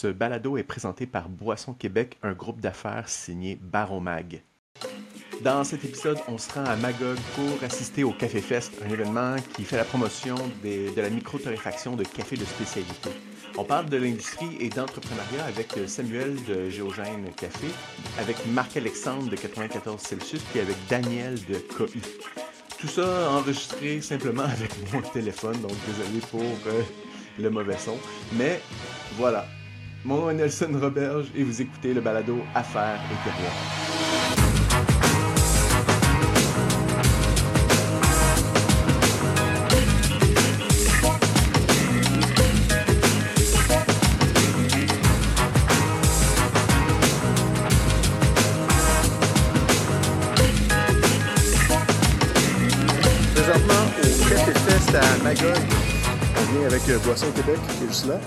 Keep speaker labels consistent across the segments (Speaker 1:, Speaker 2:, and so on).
Speaker 1: Ce balado est présenté par Boisson Québec, un groupe d'affaires signé Baromag. Dans cet épisode, on se rend à Magog pour assister au Café Fest, un événement qui fait la promotion de la micro-torréfaction de café de spécialité. On parle de l'industrie et d'entrepreneuriat avec Samuel de Géogène Café, avec Marc-Alexandre de 94 Celsius, puis avec Daniel de KI. Tout ça enregistré simplement avec mon téléphone, donc désolé pour euh, le mauvais son. Mais voilà. Mon nom est Nelson Roberge et vous écoutez le balado Affaires et. Avec euh, Québec, qui est juste là.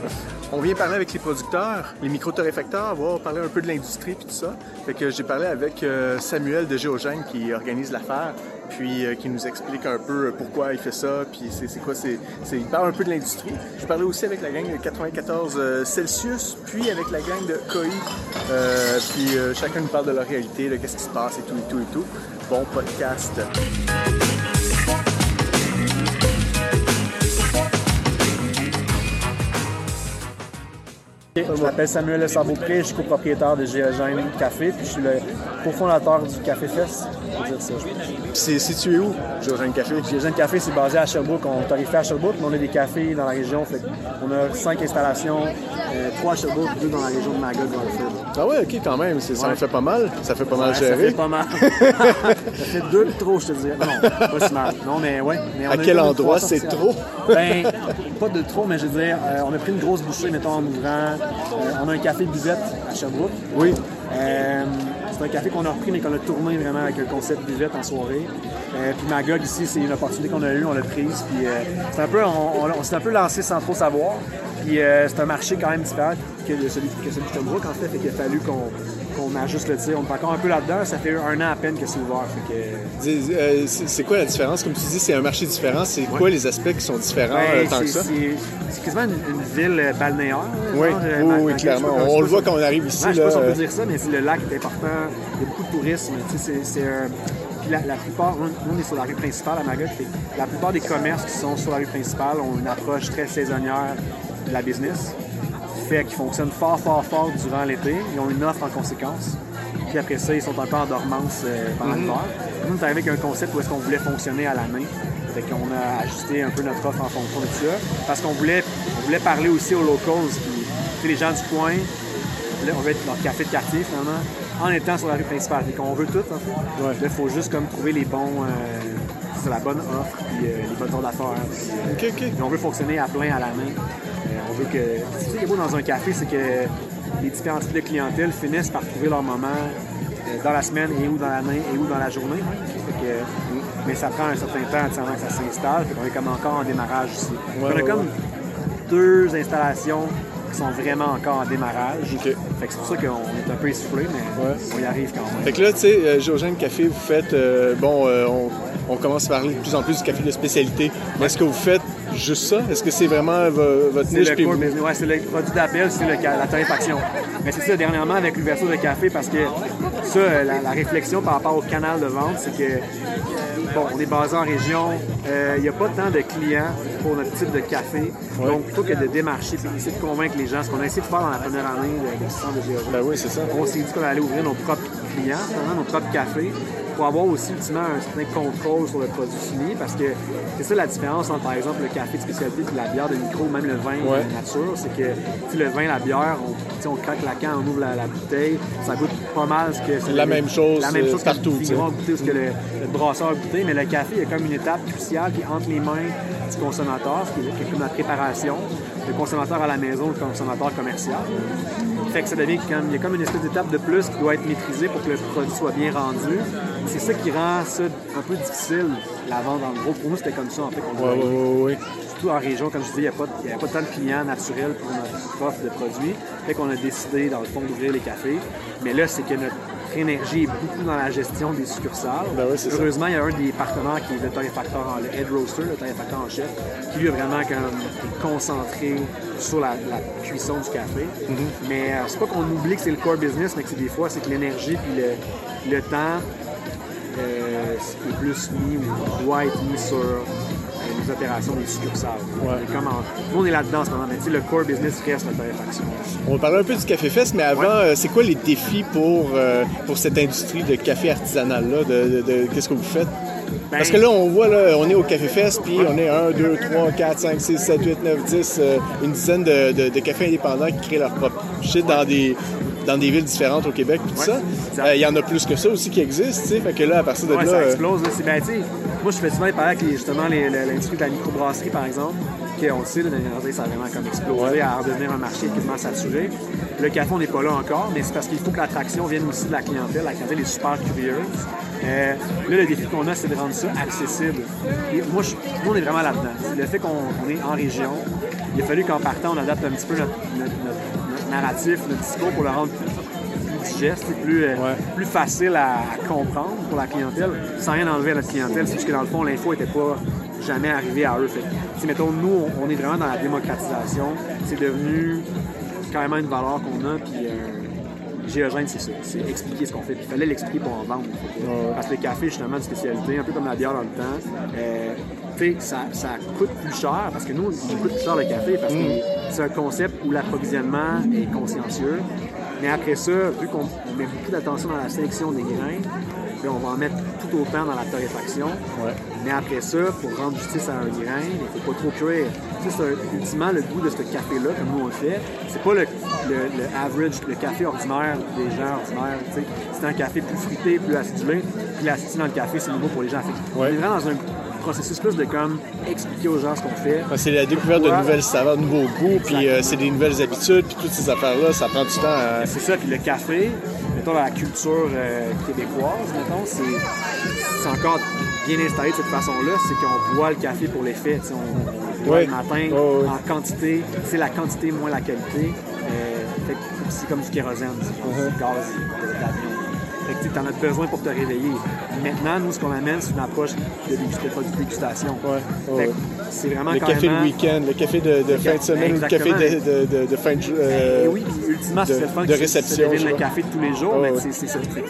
Speaker 1: On vient parler avec les producteurs, les micro-torréfacteurs, voir parler un peu de l'industrie puis tout ça. Fait que j'ai parlé avec euh, Samuel de Géogène qui organise l'affaire, puis euh, qui nous explique un peu pourquoi il fait ça, puis c'est quoi, c'est, il parle un peu de l'industrie. J'ai parlé aussi avec la gang de 94 euh, Celsius, puis avec la gang de KOI, Euh, puis chacun nous parle de leur réalité, de qu'est-ce qui se passe et tout et tout et tout. Bon podcast.
Speaker 2: Je m'appelle Samuel Savopré, je suis copropriétaire de Géogène Café, puis je suis le cofondateur du Café Fest. Dire ça.
Speaker 1: C'est situé où, Géogène Café?
Speaker 2: Géogène Café, c'est basé à Sherbrooke. On est tarifé à Sherbrooke, mais on a des cafés dans la région. Fait on a cinq installations, euh, trois à Sherbrooke, deux dans la région de Magog.
Speaker 1: Ah ouais, ok, quand même. Ça en fait pas mal. Ça fait pas mal
Speaker 2: Ouais, ça
Speaker 1: gérer.
Speaker 2: fait pas mal. ça fait deux de trop, je te dirais. Non, pas si mal. Non, mais ouais. Mais
Speaker 1: À quel endroit c'est trop?
Speaker 2: Ben, pas de trop, mais je veux dire, euh, on a pris une grosse bouchée, mettons, en ouvrant. Euh, on a un café buvette à Sherbrooke.
Speaker 1: Oui.
Speaker 2: Euh, c'est un café qu'on a repris, mais qu'on a tourné vraiment avec un concept buvette en soirée. Euh, puis Magog ici, c'est une opportunité qu'on a eue, on l'a prise. Puis euh, c'est un peu, on, s'est un peu lancé sans trop savoir. Puis euh, c'est un marché quand même différent que celui, que celui de Sherbrooke, en fait. Fait qu'il a fallu qu'on qu'on ajuste le tir. On est encore un peu là-dedans. Ça fait un an à peine que c'est ouvert. Que,
Speaker 1: euh, C'est quoi la différence? Comme tu dis, c'est un marché différent. C'est quoi les aspects qui sont différents euh,
Speaker 2: Ben,
Speaker 1: tant que
Speaker 2: c'est-
Speaker 1: ça?
Speaker 2: c'est- quasiment une, une ville euh, balnéaire. là,
Speaker 1: Oui,
Speaker 2: genre,
Speaker 1: oui,
Speaker 2: ma-
Speaker 1: oui,
Speaker 2: ma-
Speaker 1: clairement. On le voit quand on arrive ici.
Speaker 2: Ouais, je sais pas si on
Speaker 1: là,
Speaker 2: peut dire ça, mais le lac est important. Il y a beaucoup de tourisme. Tu sais, c'est, c'est, puis la, la plupart, on est sur la rue principale à Magog. La plupart des commerces qui sont sur la rue principale ont une approche très saisonnière de la business. Fait qu'ils fonctionnent fort, fort, fort durant l'été. Ils ont une offre en conséquence. Puis après ça, ils sont un peu en dormance euh, pendant
Speaker 1: Mhm.
Speaker 2: l'hiver. Nous, on est arrivé avec un concept où est-ce qu'on voulait fonctionner à la main. Fait qu'on a ajusté un peu notre offre en fonction de ça. Parce qu'on voulait, on voulait parler aussi aux locals, puis les gens du coin. Là, on veut être leur café de quartier, finalement, en étant sur la rue principale. Fait qu'on veut tout, en fait.
Speaker 1: Ouais.
Speaker 2: Là, il faut juste comme trouver les bons... euh, c'est la bonne offre, puis euh, les bonnes d'affaires. puis, euh, puis on veut fonctionner à plein à la main. On veut que. Ce qui est beau dans un café, c'est que les différents types de clientèle finissent par trouver leur moment euh, dans la semaine et ou dans l'année et ou dans la journée. Fait que, mais ça prend un certain temps avant que ça s'installe. Qu'on est comme encore en démarrage ici.
Speaker 1: Ouais,
Speaker 2: on a
Speaker 1: ouais,
Speaker 2: comme
Speaker 1: ouais.
Speaker 2: deux installations qui sont vraiment encore en démarrage. Fait que c'est pour ça qu'on est un peu essoufflé, mais on y arrive quand même.
Speaker 1: Fait que là, tu sais, euh, Café, vous faites, euh, bon, euh, on, on commence à parler de plus en plus du café de spécialité. Mais est-ce que vous faites juste ça? Est-ce que c'est vraiment vo- votre
Speaker 2: C'est
Speaker 1: niche?
Speaker 2: le
Speaker 1: vous-.
Speaker 2: Ouais, c'est le produit d'appel, c'est la torréfaction. Mais c'est ça, dernièrement, avec l'ouverture de café, parce que ça, euh, la, la réflexion par rapport au canal de vente, c'est que, bon, on est basé en région, euh, il n'y a pas tant de clients pour notre type de café. Donc, plutôt que de démarcher et essayer de convaincre les gens, ce qu'on a essayé de faire dans la première année de, de centre de géologie,
Speaker 1: Ben oui, c'est ça.
Speaker 2: on s'est dit qu'on allait ouvrir nos propres clients, nos propres cafés, pour avoir aussi ultimement un certain contrôle sur le produit fini, parce que c'est ça la différence entre, par exemple, le café de spécialité et la bière de micro, même le vin
Speaker 1: Ouais.
Speaker 2: de nature, c'est que le vin, la bière, on, on craque la canne, on ouvre la, la bouteille, ça goûte pas mal ce que c'est.
Speaker 1: La même chose,
Speaker 2: la même
Speaker 1: euh,
Speaker 2: chose
Speaker 1: partout,
Speaker 2: que le ou ce que le, le brasseur a goûté, mais le café, il y a comme une étape cruciale qui est entre les mains du consommateur, ce qui est, qui est comme la préparation, le consommateur à la maison, le consommateur commercial. Fait que ça devient comme, il y a comme une espèce d'étape de plus qui doit être maîtrisée pour que le produit soit bien rendu. C'est ça qui rend ça un peu difficile, la vente en gros. Pour nous, c'était comme ça, en fait. qu'on
Speaker 1: Ouais,
Speaker 2: voulait.
Speaker 1: ouais, ouais, ouais.
Speaker 2: Surtout en région, comme je disais, il n'y a, pas il y pas tant de clients naturels pour notre offre de produits. Fait qu'on a décidé, dans le fond, d'ouvrir les cafés. Mais là, c'est que notre notre énergie est beaucoup dans la gestion des succursales.
Speaker 3: Ben oui, c'est ça.
Speaker 2: Heureusement, il y a un des partenaires qui est le en- le head roaster, le torréfacteur en chef, qui lui est vraiment comme concentré sur la, la cuisson du café.
Speaker 3: Mm-hmm.
Speaker 2: Mais euh, c'est pas qu'on oublie que c'est le core business, mais que c'est des fois, c'est que l'énergie puis le, le temps euh, est plus mis ou doit être mis sur les opérations des succursales.
Speaker 3: Ouais.
Speaker 2: Et comme en- nous, on est là-dedans en ce moment, mais tu sais, le core business reste la torréfaction.
Speaker 3: On va parler un peu du Café Fest, mais avant,
Speaker 2: Ouais.
Speaker 3: euh, c'est quoi les défis pour, euh, pour cette industrie de café artisanal-là? De, de- de- Qu'est-ce que vous faites?
Speaker 2: Ben,
Speaker 3: Parce que là, on voit, là, on est au Café Fest, puis on est 1, 2, 3, 4, 5, 6, 7, 8, 9, 10, euh, une dizaine de, de- cafés indépendants qui créent leur propre shit dans des, dans des villes différentes au Québec, puis tout
Speaker 2: Ouais,
Speaker 3: ça. Euh, Il y en a plus que ça aussi qui existent, tu sais. Fait que là, à partir de
Speaker 2: Ouais,
Speaker 3: là.
Speaker 2: ça
Speaker 3: euh,
Speaker 2: explose. Là. C'est, ben, moi, je fais souvent avec les- justement les- le- l'industrie de la microbrasserie, par exemple, qui, on le sait, ça a vraiment comme explosé à redevenir un marché quasiment saturé. Le café, on n'est pas là encore, mais c'est parce qu'il faut que l'attraction vienne aussi de la clientèle. La clientèle est super curieuse. Euh, là, le défi qu'on a, c'est de rendre ça accessible. Et moi, on est vraiment là-dedans. Le fait qu'on on est en région, il a fallu qu'en partant, on adapte un petit peu notre, notre- narratif, notre discours pour le rendre plus digeste, plus, euh,
Speaker 3: Ouais.
Speaker 2: plus facile à, comprendre pour la clientèle, sans rien enlever à notre clientèle. C'est juste que dans le fond, l'info n'était pas jamais arrivée à eux. Fait mettons, nous, on, est vraiment dans la démocratisation. C'est devenu carrément une valeur qu'on a, puis euh, Géogène, c'est ça. C'est expliquer ce qu'on fait. Puis il fallait l'expliquer pour en vendre. Fait que,
Speaker 3: Ouais.
Speaker 2: Parce que le café, justement, de spécialité, un peu comme la bière dans le temps, euh, ça, ça coûte plus cher, parce que nous, il coûte plus cher le café, parce que c'est un concept où l'approvisionnement est consciencieux. Mais après ça, vu qu'on on met beaucoup d'attention dans la sélection des grains, puis on va en mettre tout autant dans la torréfaction.
Speaker 3: Ouais.
Speaker 2: Mais après ça, pour rendre justice à un grain, il ne faut pas trop cuire. Tu sais, ultimement, le goût de ce café-là, comme nous on le fait, c'est pas le, le, le average, le café ordinaire des gens ordinaires. tu sais. C'est un café plus fruité, plus acidulé. Puis l'acidité dans le café, c'est nouveau pour les gens. Fait que
Speaker 3: Ouais.
Speaker 2: On est vraiment dans un processus plus de comme expliquer aux gens ce qu'on fait.
Speaker 3: Ouais, C'est la découverte de nouvelles saveurs, de nouveaux goûts, puis euh, c'est des nouvelles habitudes, puis toutes ces affaires-là, ça prend du temps à...
Speaker 2: C'est ça, puis le café, mettons dans la culture euh, québécoise, mettons, c'est, c'est encore bien installé de cette façon-là, c'est qu'on boit le café pour l'effet. tu sais, On, on boit le matin en quantité, c'est la quantité moins la qualité. Euh, c'est comme du kérosène, c'est comme
Speaker 3: Uh-huh.
Speaker 2: du gaz d'avion. Fait que tu en as besoin pour te réveiller. Maintenant, nous, ce qu'on amène, c'est une approche de, de dégustation.
Speaker 3: Ouais,
Speaker 2: c'est vraiment
Speaker 3: Le café le week-end, le café de, de fin de semaine, le café de, fin de...
Speaker 2: Ben
Speaker 3: euh,
Speaker 2: oui, ultimement, c'est le fun
Speaker 3: de réception, je
Speaker 2: le café de tous les jours, mais c'est c'est ça. Il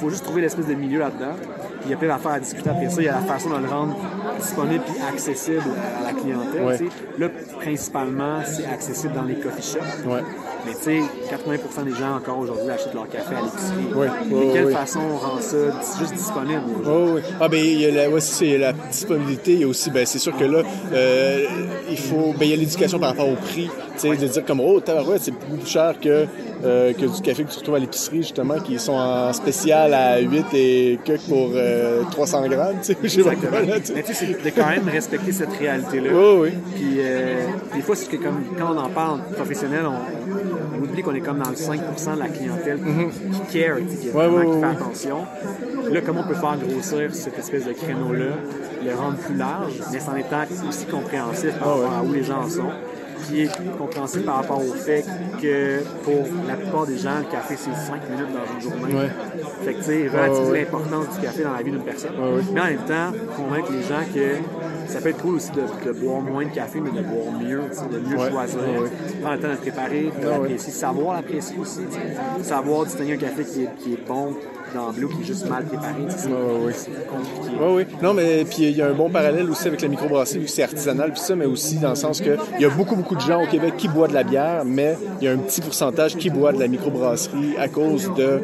Speaker 2: faut, juste trouver l'espèce de milieu là-dedans. Puis il y a plein d'affaires à discuter après ça. Il y a la façon de le rendre disponible et accessible à la clientèle.
Speaker 3: Ouais.
Speaker 2: Là, principalement, c'est accessible dans les coffee shops.
Speaker 3: Ouais.
Speaker 2: Mais tu sais, 80% des gens encore aujourd'hui achètent leur café à l'épicerie.
Speaker 3: Ouais,
Speaker 2: De
Speaker 3: ouais,
Speaker 2: quelle
Speaker 3: ouais.
Speaker 2: façon on rend ça juste disponible?
Speaker 3: Oh, oui. Ah ben il y a la, ouais, c'est ça, il y a la disponibilité, il y a aussi ben c'est sûr que là euh, il faut ben il y a l'éducation par rapport au prix, tu sais de dire comme oh tabarouette, c'est beaucoup plus cher que euh, que du café que tu retrouves à l'épicerie justement qui sont en spécial à 8 et que pour euh, 300 grammes, tu sais, pas
Speaker 2: Exactement.
Speaker 3: là.
Speaker 2: Mais tu sais, c'est de quand même respecter cette réalité-là.
Speaker 3: Oh, oui.
Speaker 2: Puis euh, des fois, c'est que comme, quand on en parle professionnel, on, on oublie qu'on est comme dans le 5% de la clientèle qui care, qui,
Speaker 3: Mhm. Ouais,
Speaker 2: vraiment
Speaker 3: ouais,
Speaker 2: qui fait
Speaker 3: ouais.
Speaker 2: attention. Là, comment on peut faire grossir cette espèce de créneau-là, le rendre plus large, mais en étant aussi compréhensif par
Speaker 3: Ah
Speaker 2: rapport à où les gens en sont qui est compréhensible par rapport au fait que pour la plupart des gens, le café, c'est 5 minutes dans une journée.
Speaker 3: Ouais.
Speaker 2: Fait que, tu sais, relativiser
Speaker 3: Ouais, ouais.
Speaker 2: l'importance du café dans la vie d'une personne. Mais en même temps, convaincre les gens que ça peut être cool aussi de, de boire moins de café, mais de boire mieux, de mieux choisir. Prendre le temps de le préparer, de l'apprécier, savoir l'apprécier aussi. Savoir distinguer un café qui est, qui est bon qui est juste mal préparé. C'est compliqué.
Speaker 3: Oui, oui. Non, mais puis il y a un bon parallèle aussi avec la microbrasserie, vu que c'est artisanal, puis ça, mais aussi dans le sens que il y a beaucoup, beaucoup de gens au Québec qui boivent de la bière, mais il y a un petit pourcentage qui boit de la microbrasserie à cause de,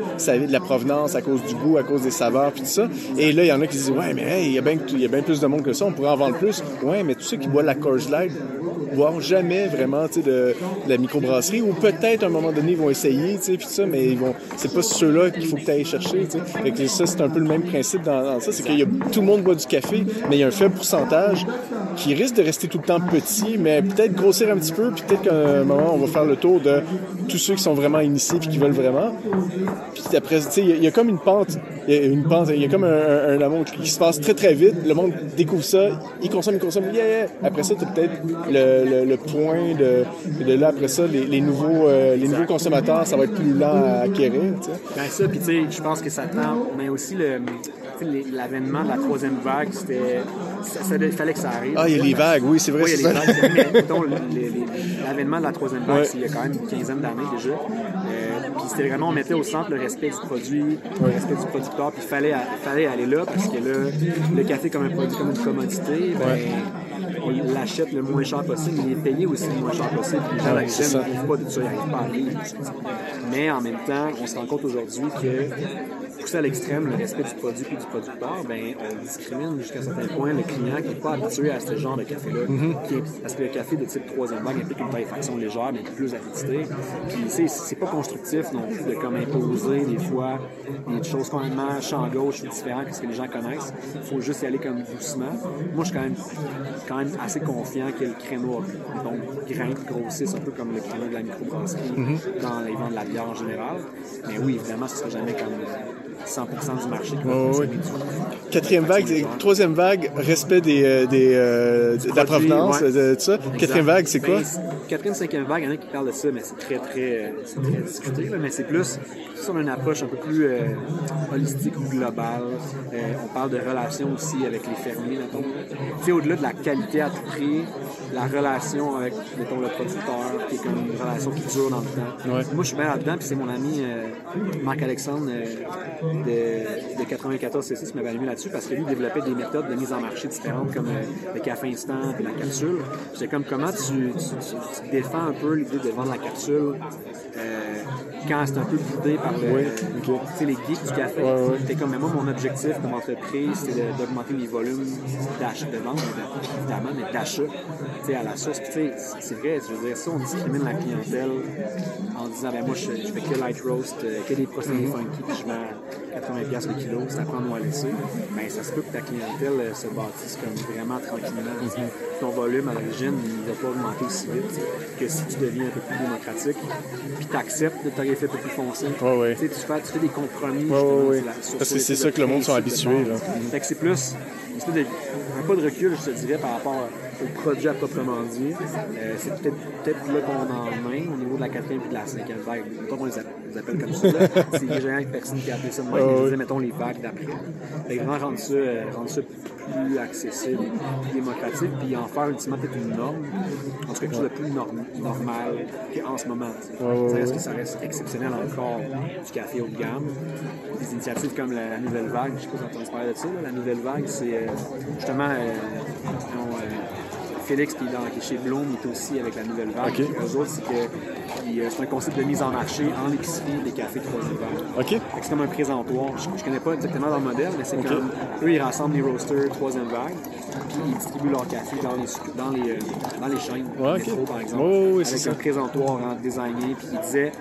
Speaker 3: la provenance, à cause du goût, à cause des saveurs, puis tout ça. Et là, il y en a qui disent, ouais, mais hey, il y a bien il y a bien plus de monde que ça, on pourrait en vendre plus. Ouais, mais tous ceux qui boivent de la Coors Light boivent jamais vraiment, de, de la microbrasserie, ou peut-être à un moment donné, ils vont essayer, puis ça, mais ils vont, c'est pas ceux-là qu'il faut que tu ailles chercher. Fait que ça, c'est un peu le même principe dans, dans ça, c'est qu'il y a, tout le monde boit du café, mais il y a un faible pourcentage qui risque de rester tout le temps petit, mais peut-être grossir un petit peu, puis peut-être qu'à un moment, on va faire le tour de tous ceux qui sont vraiment initiés puis qui veulent vraiment. Puis après, tu sais, il y, a comme une pente, il y a une pente, il y a comme un, amour qui se passe très très vite. Le monde découvre ça, il consomme, il consomme, yeah, yeah. Après ça, tu peut-être le, le, point de, de là, après ça, les, nouveaux, euh, les nouveaux consommateurs, ça va être plus lent à acquérir, tu sais.
Speaker 2: Ben ça, puis tu sais, je pense que ça tend, mais aussi le l'avènement de la troisième vague, c'était. Il fallait que ça arrive.
Speaker 3: Ah, il y a les vagues, oui, c'est vrai.
Speaker 2: Oui, il y a les vagues. l'avènement de la troisième vague, il y a quand même une quinzaine d'années déjà. Euh, puis c'était vraiment, on mettait au centre le respect du produit, le respect du producteur, puis il fallait, fallait aller là, parce que là, le café comme un produit, comme une commodité, ben, on l'achète le moins cher possible, il est payé aussi le moins cher possible. Les gens ne trouvent pas de ça, ils n'arrivent pas à vivre. Mais en même temps, on se rend compte aujourd'hui que pousser à l'extrême le respect du produit et du producteur, ben, on discrimine jusqu'à un certain point le client qui n'est pas habitué à ce genre de café-là. Mhm. Parce que le café de type troisième vague implique une faction légère, mais plus acidité. Puis c'est pas constructif non plus de comme imposer des fois des choses complètement champ gauche ou différentes que ce que les gens connaissent. Il faut juste y aller comme doucement. Moi, je suis quand même, quand même assez confiant que le créneau donc, grimpe, grossisse un peu comme le créneau de la microbrasserie mhm. dans les ventes de la bière en général. Mais oui, évidemment, ce ne sera jamais comme 100% du marché.
Speaker 3: Quatrième vague, troisième vague, respect des, euh, des, euh, de la provenance, de, tout ça. Quatrième vague, c'est quoi?
Speaker 2: Quatrième, cinquième vague, il y en a qui parlent de ça, mais c'est très, très, très discuté. mais c'est plus sur une approche un peu plus euh, holistique ou globale. on parle de relations aussi avec les fermiers, mettons. Tu sais, au-delà de la qualité à tout prix, la relation avec, mettons, le producteur, qui est comme une relation qui dure dans le temps. Moi, je suis bien là-dedans, puis c'est mon ami Marc-Alexandre de, de 94 cc qui m'avait allumé là-dessus parce que lui développait des méthodes de mise en marché différentes comme euh, le café instant et la capsule. C'est comme comment tu, défends un peu l'idée de vendre la capsule euh, quand c'est un peu boudé par le, les geeks du café? Ouais, comme, moi, mon objectif comme entreprise, c'est d'augmenter les volumes d'achat, de vente, évidemment, mais d'achat à la source. C'est vrai, je veux dire, si on discrimine la clientèle en disant, ben moi, je, fais que light roast, euh, que des procédés mm-hmm. funky, puis je vends 80$ le kilo, ça prend moi à laisser, ben ça se peut que ta clientèle euh, se bâtisse comme vraiment tranquillement. Mm-hmm. Ton volume à l'origine, il ne va pas augmenter aussi vite que si tu deviens un peu plus démocratique, puis tu acceptes de tarifer un peu plus foncé.
Speaker 3: Ouais,
Speaker 2: tu, fais, tu fais des compromis.
Speaker 3: Ouais, Parce que c'est ça que le monde sont habitués. Là.
Speaker 2: Fait que c'est plus, un pas de recul, je te dirais, par rapport au produit à proprement dit. Euh, c'est peut-être peut là qu'on en main au niveau de la quatrième et de la cinquième vague. Mettons qu'on les, appelle comme ça. C'est les gens personne qui a appelé ça de même, mais mettons les vagues d'après. Fait vraiment rendre ça, euh, rendre ça plus accessible, plus démocratique, puis en faire ultimement peut-être une norme, en tout cas quelque chose de plus normal qu'en ce moment. ça reste que ça reste exceptionnel encore du café haut de gamme. Des initiatives comme la, Nouvelle Vague, je sais pas si vous entendu parler de ça, la Nouvelle Vague, c'est euh, justement Félix, qui est, chez Bloom, est aussi avec la nouvelle vague. Okay. Eux autres, c'est que euh, c'est un concept de mise en marché en épicerie des cafés troisième vague. C'est comme un présentoir. Je, ne connais pas exactement leur modèle, mais c'est comme eux, ils rassemblent les roasters troisième vague, puis ils distribuent leur café dans les, dans les, euh, dans les chaînes, ouais, métro, par exemple,
Speaker 3: oui,
Speaker 2: avec un présentoir hein, designé. Puis ils disaient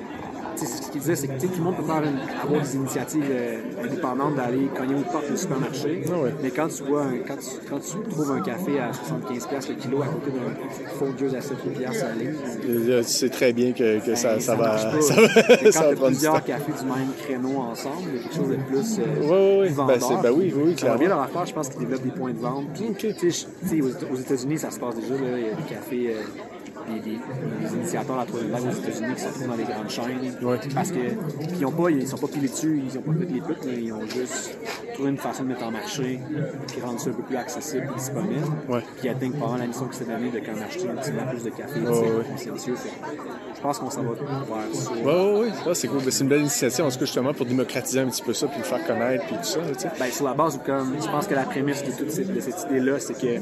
Speaker 2: ce qu'il disait, c'est que tout le monde peut faire avoir des initiatives euh, indépendantes d'aller cogner aux portes du supermarché.
Speaker 3: Ah
Speaker 2: mais quand tu vois, quand, tu, quand tu trouves un café à 75$ le kilo à côté d'un faux dieu à 7 piastres à
Speaker 3: la tu sais très bien que, que ben, ça, ça, va.
Speaker 2: Ça va, quand ça va prendre plusieurs cafés du même créneau ensemble, il y a quelque chose de plus. Euh,
Speaker 3: oui, oui, ben, ben, oui, oui,
Speaker 2: clairement. bien leur affaire, je pense qu'ils développent des points de vente. Puis, aux États-Unis, ça se passe déjà. Il y a des cafés. Euh, des, initiateurs à la troisième vague aux États-Unis qui se trouvent dans les grandes chaînes. Parce qu'ils ils ont pas, ils sont pas pilés dessus, ils ont pas fait les putes, mais ils ont juste trouvé une façon de mettre en marché qui rend ça un peu plus accessible disponible.
Speaker 3: Ouais.
Speaker 2: Puis atteint pendant la mission qui s'est donnée de quand acheter un petit peu plus de café, c'est consciencieux. Je pense qu'on s'en va vers ça.
Speaker 3: Oui, oui, oui. c'est cool. Ben, c'est une belle initiative, en tout cas, justement, pour démocratiser un petit peu ça, puis le faire connaître, puis tout ça.
Speaker 2: Ben, sur la base comme, je pense que la prémisse de toute cette, idée-là, c'est que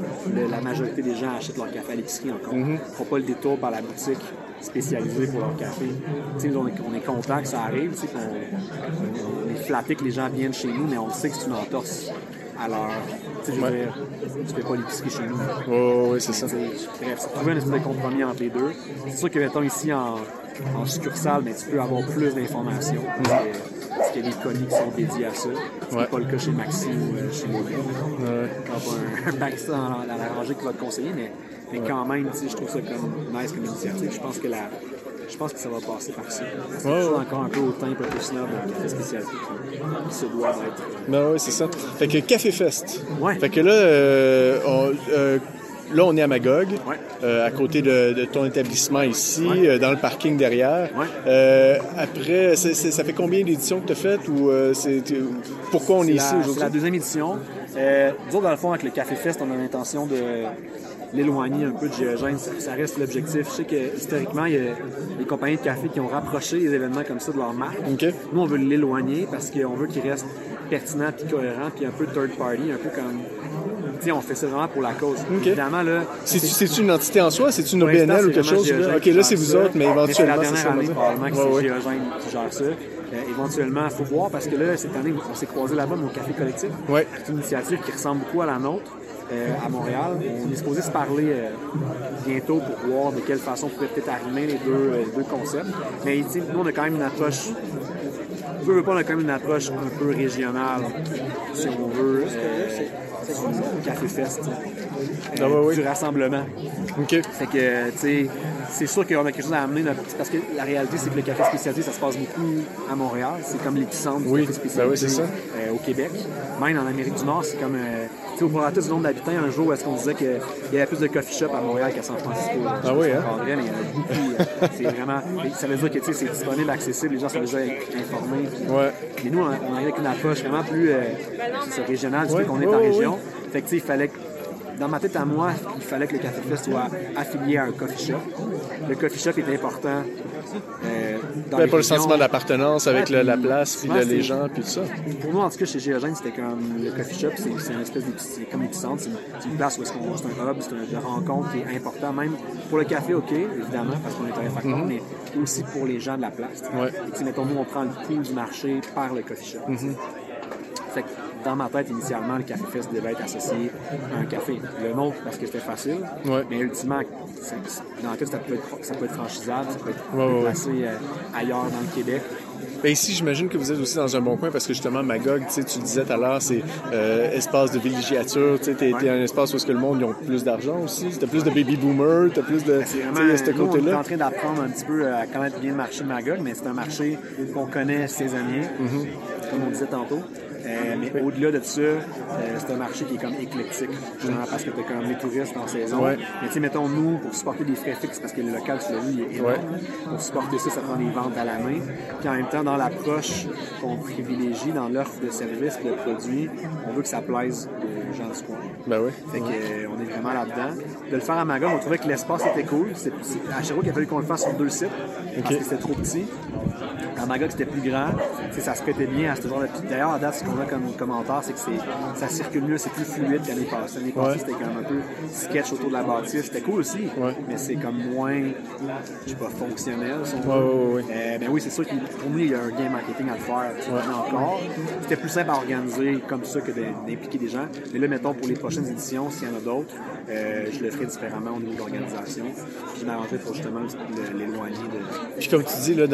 Speaker 2: la majorité des gens achètent leur café à l'épicerie encore. Mm -hmm. Faut pas le par la boutique spécialisée pour leur café. on, est, on est content que ça arrive, on, on est flatté que les gens viennent chez nous, mais on sait que c'est une entorse alors, tu sais, je veux dire, tu fais pas l'épicerie chez nous.
Speaker 3: Oh, oui, c'est ça.
Speaker 2: Bref, c'est trouver un espèce de compromis entre les deux. C'est sûr que, mettons, ici, en, en succursale, mais tu peux avoir plus d'informations. Que- parce qu'il y a des colis qui sont dédiés à ça. Ce n'est
Speaker 3: Ouais.
Speaker 2: pas le cas chez Maxi ou euh, chez Mobile. Quand tu as un, un dans, la- dans la rangée qui va te conseiller, mais, mais quand même, je trouve ça comme nice comme initiative. Je pense que la, je pense que ça va passer par ça. Toujours encore un peu au teint, un peu snob, qui, qui se doit d'être.
Speaker 3: Ben oui, c'est ça. Fait que Café Fest.
Speaker 2: Ouais.
Speaker 3: Fait que là, euh, on, euh, là, on est à Magog,
Speaker 2: Ouais.
Speaker 3: euh, à côté de, de ton établissement ici,
Speaker 2: Ouais.
Speaker 3: euh, dans le parking derrière.
Speaker 2: Ouais.
Speaker 3: Euh, après, ça fait combien d'éditions que tu as faites ou euh, c'est pourquoi on est, ici
Speaker 2: la- C'est
Speaker 3: aujourd'hui?
Speaker 2: la deuxième édition. Euh, nous autres, dans le fond, avec le Café Fest, on a l'intention de l'éloigner un peu de Géogène. Ça, ça reste l'objectif. Je sais que historiquement, il y a des compagnies de café qui ont rapproché des événements comme ça de leur marque. Nous, on veut l'éloigner parce qu'on veut qu'il reste pertinent puis cohérent puis un peu third party, un peu comme. Tu sais, on fait ça vraiment pour la cause. Évidemment, là.
Speaker 3: C'est-tu c'est-tu une entité en soi? C'est-tu une OBNL ou
Speaker 2: c'est
Speaker 3: quelque chose? là? OK, là, c'est vous
Speaker 2: ça.
Speaker 3: autres, mais éventuellement,
Speaker 2: c'est la
Speaker 3: c'est
Speaker 2: dernière
Speaker 3: ça. on va
Speaker 2: année,
Speaker 3: dire.
Speaker 2: probablement, que
Speaker 3: Ouais,
Speaker 2: c'est
Speaker 3: ouais.
Speaker 2: Géogène qui gère ça. Euh, éventuellement, il faut voir parce que là, cette année, on s'est croisé là-bas, mon café collectif.
Speaker 3: Ouais.
Speaker 2: C'est une initiative qui ressemble beaucoup à la nôtre euh, à Montréal. On est supposé se parler euh, bientôt pour voir de quelle façon on pourrait peut-être arrimer les deux, euh, les deux concepts. Mais nous, on a quand même une approche. Je veux pas, on a quand même une approche un peu régionale, si on veut, euh, du Café Fest, euh,
Speaker 3: Ah ouais.
Speaker 2: du rassemblement.
Speaker 3: OK.
Speaker 2: Fait que, tu sais, c'est sûr qu'on a quelque chose à amener. notre- Parce que la réalité, c'est que le café spécialisé, ça se passe beaucoup à Montréal. C'est comme l'épicentre du
Speaker 3: Oui,
Speaker 2: café spécialisé
Speaker 3: ben oui, ça.
Speaker 2: euh, au Québec. Même en Amérique du Nord, c'est comme, euh, tu sais, au prorata du nombre d'habitants, un jour, est-ce qu'on disait qu'il y avait plus de coffee shop à Montréal qu'à San Francisco? Je sais
Speaker 3: Ah
Speaker 2: pas
Speaker 3: oui, hein?
Speaker 2: vrai, mais il y en a beaucoup. euh, c'est vraiment, ça veut dire que, tu sais, c'est disponible, accessible, les gens sont déjà informés. puis-
Speaker 3: Ouais.
Speaker 2: mais nous, on, on arrive avec une approche vraiment plus euh, régionale, du
Speaker 3: Ouais,
Speaker 2: fait qu'on est
Speaker 3: ouais,
Speaker 2: en
Speaker 3: ouais,
Speaker 2: région. Fait que, tu sais, il fallait que, dans ma tête à moi, il fallait que le Café Fest soit affilié à un coffee shop. Le coffee shop est important euh, dans
Speaker 3: le sentiment d'appartenance avec
Speaker 2: Ouais,
Speaker 3: le- la place, puis les gens, puis tout ça.
Speaker 2: Pour nous, en tout cas, chez Géogène, c'était comme le coffee shop, c'est une espèce de c'est comme une, c'est une place où est-ce qu'on- c'est un hub, c'est un de rencontre qui est important, même pour le café, ok, évidemment, parce qu'on est un facteur, mais aussi pour les gens de la place.
Speaker 3: Ouais.
Speaker 2: Et, mettons, nous, on prend le pouls du marché par le coffee shop. Fait que dans ma tête, initialement, le Café Fest devait être associé à un café. Le nôtre, parce que c'était facile.
Speaker 3: Ouais.
Speaker 2: Mais ultimement, dans la tête, ça peut, être, ça peut être franchisable, ça peut être
Speaker 3: Ouais,
Speaker 2: euh, ailleurs dans le Québec.
Speaker 3: Ben ici, j'imagine que vous êtes aussi dans un bon coin parce que justement, Magog, tu tu le disais tout à l'heure, c'est euh, espace de villégiature. Tu t'es un espace où est-ce que le monde ils ont plus d'argent aussi. T'as plus de baby boomers, t'as plus de.
Speaker 2: C'est
Speaker 3: Tu
Speaker 2: vraiment,
Speaker 3: ce
Speaker 2: on est en train d'apprendre un petit peu à connaître bien le marché de Magog, mais c'est un marché qu'on connaît saisonnier,
Speaker 3: Mm-hmm.
Speaker 2: comme on disait tantôt. Euh, mais au-delà de ça, euh, c'est un marché qui est comme éclectique, justement, parce que tu as comme les touristes en saison.
Speaker 3: Ouais.
Speaker 2: Mais tu sais, mettons, nous, pour supporter des frais fixes, parce que le local, tu l'as vu, il est énorme. Pour supporter ça, ça prend des ventes à la main. Puis en même temps, dans l'approche qu'on privilégie, dans l'offre de services, de produits, on veut que ça plaise aux gens du coin.
Speaker 3: Ben oui.
Speaker 2: Fait que, euh, on est vraiment là-dedans. De le faire à Magog, on trouvait que l'espace était cool. C'est, à Sherbrooke, il a fallu qu'on le fasse sur deux sites parce que c'était trop petit. Magog, c'était plus grand. Ça se prêtait bien à ce genre de. D'ailleurs, à date, ce qu'on a comme commentaire, c'est que c'est, ça circule mieux, c'est plus fluide qu'année passée. L'année passée,
Speaker 3: Ouais.
Speaker 2: c'était quand même un peu sketch autour de la bâtisse. C'était cool aussi,
Speaker 3: Ouais.
Speaker 2: mais c'est comme moins, je sais pas, fonctionnel. si on
Speaker 3: Ouais.
Speaker 2: Euh, ben oui, c'est sûr que pour nous, il y a un gain marketing à le faire. encore. C'était plus simple à organiser comme ça que d'impliquer des gens. Mais là, mettons, pour les prochaines éditions, s'il y en a d'autres, euh, je le ferai différemment au niveau de l'organisation. Je m'arrangerai pour justement l'éloigner de.
Speaker 3: Puis comme tu dis, là,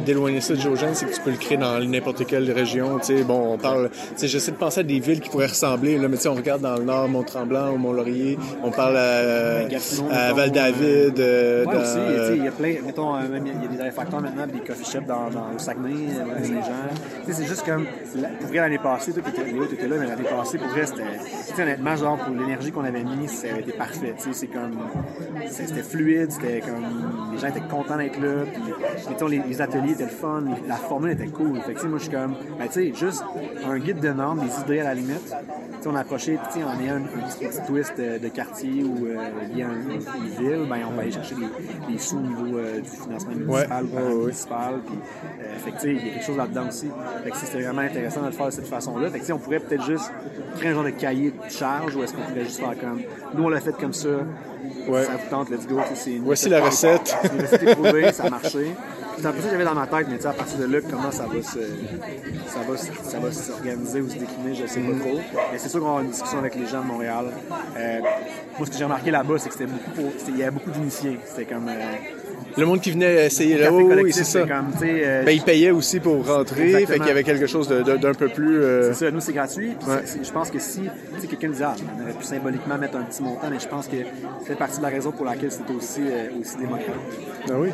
Speaker 3: d'éloigner ça de Géogène, c'est que tu peux le créer dans n'importe quelle région. Tu sais, bon, on parle. J'essaie de penser à des villes qui pourraient ressembler. Là, mais on regarde dans le nord, Mont-Tremblant ou Mont-Laurier. On parle à, Val-David. euh,
Speaker 2: Ouais, aussi,
Speaker 3: euh,
Speaker 2: il y a plein, mettons, euh, même, il y a des réfacteurs maintenant, des coffee shops dans, dans, au Saguenay, euh, les gens. C'est juste comme, pour vrai, l'année passée, toi, t'étais, Léo, t'étais là, mais l'année passée, pour vrai, c'était, honnêtement, genre, pour l'énergie qu'on avait mis, été parfait, c'est comme, c'était fluide, c'était comme, les gens étaient contents d'être là, puis, mettons, les, les ateliers étaient le fun, la formule était cool. Fait que, moi, je suis comme, ben, tu sais, juste un guide de normes, des idées à la limite. Tu sais, on a approché, tu sais, on est un, un petit, petit twist euh, de quartier ou euh, lié à un- une ville, ben, on va aller chercher des, des sous au niveau euh, du financement municipal ou
Speaker 3: Ouais, ouais.
Speaker 2: municipal. Puis, euh, fait que, tu sais, il y a quelque chose là-dedans aussi. Fait que c'était vraiment intéressant de le faire de cette façon-là. Fait que, tu sais, on pourrait peut-être juste créer un genre de cahier de charge ou est-ce qu'on pourrait juste faire comme, nous, on l'a fait comme ça.
Speaker 3: Ouais.
Speaker 2: Ça vous tente, let's go.
Speaker 3: Voici la recette.
Speaker 2: Une recette éprouvée, ça a marché. C'est un peu ça que j'avais dans ma tête, mais à partir de là, comment ça va se, ça va, ça va s'organiser ou se décliner, je sais pas trop. Mais c'est sûr qu'on va avoir une discussion avec les gens de Montréal. Euh, moi, ce que j'ai remarqué là-bas, c'est que c'était beaucoup, il y avait beaucoup d'initiés. C'était comme, euh,
Speaker 3: Le monde qui venait essayer là,
Speaker 2: café
Speaker 3: oui, c'est ça.
Speaker 2: comme, euh,
Speaker 3: Ben, ils payaient aussi pour rentrer,
Speaker 2: Exactement.
Speaker 3: fait qu'il y avait quelque chose d'un peu plus...
Speaker 2: C'est ça, nous c'est gratuit.
Speaker 3: Ouais.
Speaker 2: c'est- c'est- Je pense que si quelqu'un disait, ah, on aurait pu symboliquement mettre un petit montant, mais je pense que fait partie de la raison pour laquelle c'est aussi, aussi démocratique.
Speaker 3: Ah oui?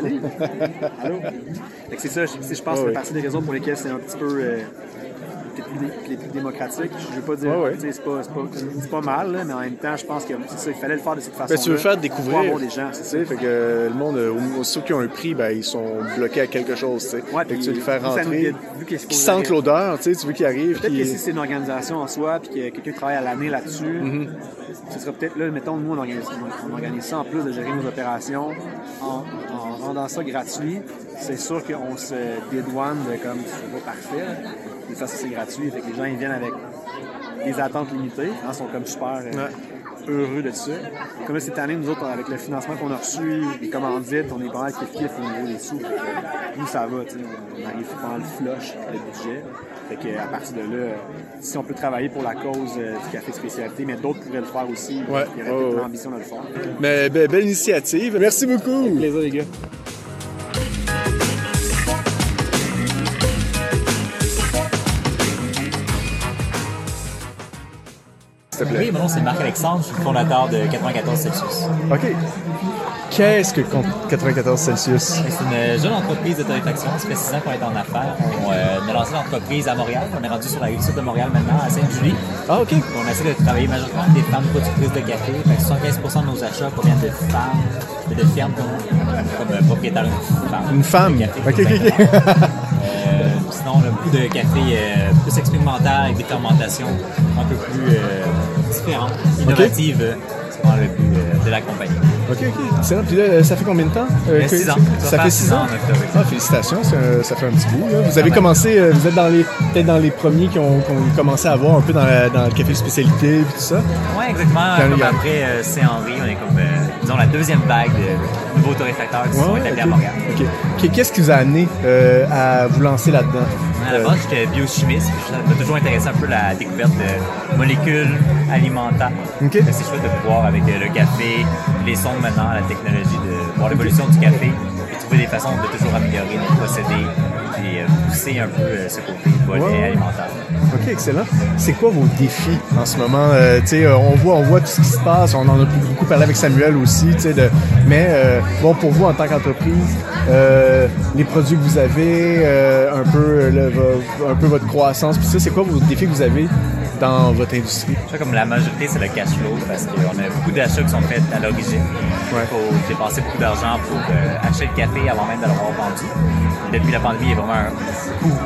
Speaker 2: Salut! Allô? Fait que c'est ça, je, je pense que ça
Speaker 3: Ouais,
Speaker 2: fait partie des raisons pour lesquelles c'est un petit peu. euh, les plus démocratiques. Je veux pas dire,
Speaker 3: Ouais, ouais.
Speaker 2: c'est pas, c'est pas, c'est pas mal, là, mais en même temps, je pense que c'est ça, il fallait le faire de cette façon.
Speaker 3: Ben, tu veux faire découvrir.
Speaker 2: des gens, c'est
Speaker 3: fait que euh, le monde, euh, ceux qui ont un prix, ben, ils sont bloqués à quelque chose, tu sais.
Speaker 2: Ouais,
Speaker 3: fait que tu veux les faire
Speaker 2: que
Speaker 3: rentrer,
Speaker 2: qu'il
Speaker 3: qu'ils sentent l'odeur, tu sais, tu veux qu'ils arrivent,
Speaker 2: Peut-être que si c'est une organisation en soi, puis qu'il a quelqu'un travaille à l'année là-dessus,
Speaker 3: Mm-hmm.
Speaker 2: ce sera peut-être là, mettons, nous, on organise, on organise ça en plus de gérer nos opérations en, en rendant ça gratuit. C'est sûr qu'on se dédouane de comme c'est pas parfait. là. Mais ça, c'est gratuit. Fait que les gens, ils viennent avec des attentes limitées. Hein, sont comme super euh, heureux de ça. Comme là, cette année, nous autres, avec le financement qu'on a reçu, les commandites, on est pas mal kiff-kiff au niveau des sous. Nous, ça va, on arrive pas mal flush le budget. Fait que, à partir de là, si on peut travailler pour la cause euh, du café de spécialité, mais d'autres pourraient le faire aussi.
Speaker 3: Ouais,
Speaker 2: Il y aurait
Speaker 3: ouais.
Speaker 2: l'ambition de le faire.
Speaker 3: Mais be- belle initiative. Merci beaucoup.
Speaker 2: Plaisir, les gars.
Speaker 3: S'il te plaît.
Speaker 4: Oui, mon nom c'est Marc-Alexandre, je suis le fondateur de 94 Celsius.
Speaker 3: OK. Qu'est-ce que compte 94 Celsius?
Speaker 4: C'est une jeune entreprise de torréfaction, ça fait six ans qu'on est en affaires. On, euh, on a lancé l'entreprise à Montréal, on est rendu sur la rive sud de Montréal maintenant, à Sainte-Julie.
Speaker 3: Ah, OK.
Speaker 4: On essaie de travailler majoritairement avec des femmes productrices de café. Fait que 75% de nos achats proviennent de femmes, de, de fermes comme, comme euh, propriétaire d'une femme.
Speaker 3: Une femme.
Speaker 4: De café,
Speaker 3: OK, OK. OK.
Speaker 4: Euh, sinon, on a beaucoup de café euh, plus expérimental avec des fermentations un peu plus euh, différentes, innovatives. euh, C'est vraiment le but euh, de la compagnie.
Speaker 3: OK, OK. Excellent. Puis là, ça fait combien de temps? euh,
Speaker 4: fait
Speaker 3: que-
Speaker 4: six ans.
Speaker 3: Ça, fait six ans?
Speaker 4: ans?
Speaker 3: Ah, félicitations. ça, ça fait un petit bout. Là. Vous avez commencé, euh, vous êtes dans les, peut-être dans les premiers qui ont, qui ont commencé à voir un peu dans, la- dans le café spécialité et tout ça.
Speaker 4: Oui, exactement. Comme après euh, Saint-Henri, on est comme, euh, disons, la deuxième vague de nouveaux torréfacteurs qui sont établis
Speaker 3: ok.
Speaker 4: à Montréal.
Speaker 3: Qu'est-ce qui vous a amené euh, à vous lancer là-dedans?
Speaker 4: À la base, j'étais biochimiste. Ça m'a toujours intéressé un peu la découverte de molécules alimentaires. C'est chouette de pouvoir, avec euh, le café, les sondes maintenant, la technologie, de voir l'évolution du café et trouver des façons de toujours améliorer nos procédés et euh, pousser un peu euh, ce côté volet
Speaker 3: Ouais,
Speaker 4: alimentaire.
Speaker 3: OK, excellent. C'est quoi vos défis en ce moment? Euh, on voit, on voit tout ce qui se passe. On en a beaucoup parlé avec Samuel aussi. De, mais euh, bon, pour vous en tant qu'entreprise, euh, les produits que vous avez, un peu, le- vo- un peu votre croissance, puis ça, c'est quoi vos défis que vous avez dans votre industrie?
Speaker 4: Comme la majorité, c'est le cash flow parce qu'on a beaucoup d'achats qui sont faits à l'origine.
Speaker 3: Ouais.
Speaker 4: Il faut dépenser beaucoup d'argent pour acheter le café avant même de l'avoir vendu. Depuis la pandémie, il y a un coût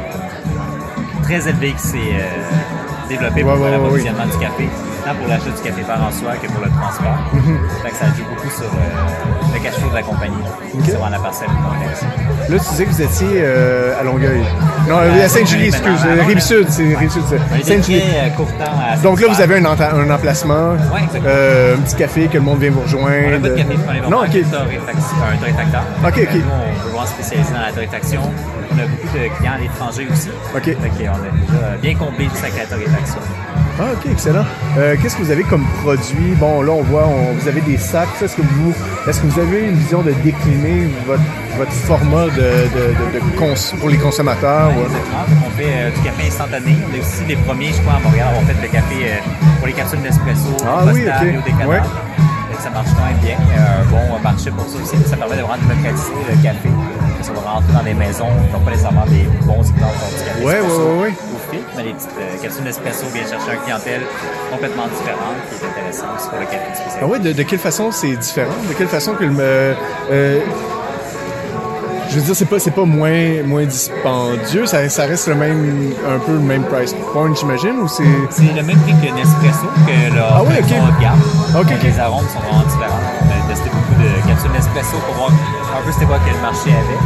Speaker 4: très élevé qui s'est euh, développé
Speaker 3: Ouais,
Speaker 4: pour
Speaker 3: ouais,
Speaker 4: l'approvisionnement du café, tant pour l'achat du café par en soi que pour le transport.
Speaker 3: Mm-hmm.
Speaker 4: Fait que ça joue beaucoup sur euh, le cash flow de la compagnie. Vraiment la parcelle complexe.
Speaker 3: Là, tu disais que vous étiez euh, à Longueuil. Non, à Sainte-Julie, excuse.
Speaker 4: Maintenant,
Speaker 3: euh,
Speaker 4: non,
Speaker 3: Rive-Sud, c'est Rive-Sud. Sainte-Julie. Donc là, vous avez un, un emplacement,
Speaker 4: Ouais,
Speaker 3: un petit café que le monde vient vous rejoindre.
Speaker 4: On n'a pas de café, vraiment
Speaker 3: Non,
Speaker 4: un
Speaker 3: ok.
Speaker 4: un torréfacteur.
Speaker 3: Ok, ok.
Speaker 4: Nous, on veut vraiment spécialiser dans la torréfaction. On a beaucoup de clients à l'étranger aussi.
Speaker 3: Ok.
Speaker 4: Fait qu'on a déjà bien comblé le sac à la torréfaction.
Speaker 3: Ah, ok, excellent. Euh, Qu'est-ce que vous avez comme produit? Bon, là, on voit, on- vous avez des sacs. Est-ce que vous, est-ce que vous avez une vision de décliner votre, votre format de, de, de- de cons- pour les consommateurs?
Speaker 4: Ouais, exactement. On fait euh, du café instantané. On est aussi les premiers, je crois, à Montréal à avoir fait le café euh, pour les capsules d'espresso,
Speaker 3: Ah oui, ok.
Speaker 4: au.
Speaker 3: Ouais.
Speaker 4: Que Ça marche quand même bien. Il y a un bon marché pour ça aussi. Ça permet de vraiment démocratiser le café. Ça va rentrer dans des maisons qui n'ont pas nécessairement des bons exemples du café
Speaker 3: ouais.
Speaker 4: au fil, mais les petites euh, capsules d'espresso viennent chercher une clientèle complètement différente qui est intéressante pour le café.
Speaker 3: Ah de quelle façon c'est différent? De quelle façon que le... euh, euh, je veux dire, c'est pas, c'est pas moins, moins dispendieux, ça, ça reste le même, un peu le même price point, j'imagine, ou c'est...
Speaker 4: C'est le même prix que Nespresso, que leur
Speaker 3: Ah ouais, ok.
Speaker 4: version haut de gamme.
Speaker 3: Ok,
Speaker 4: Donc,
Speaker 3: ok.
Speaker 4: Les arômes sont vraiment différents. Testé beaucoup de capsules Nespresso pour voir un peu c'était quoi que le marché avait.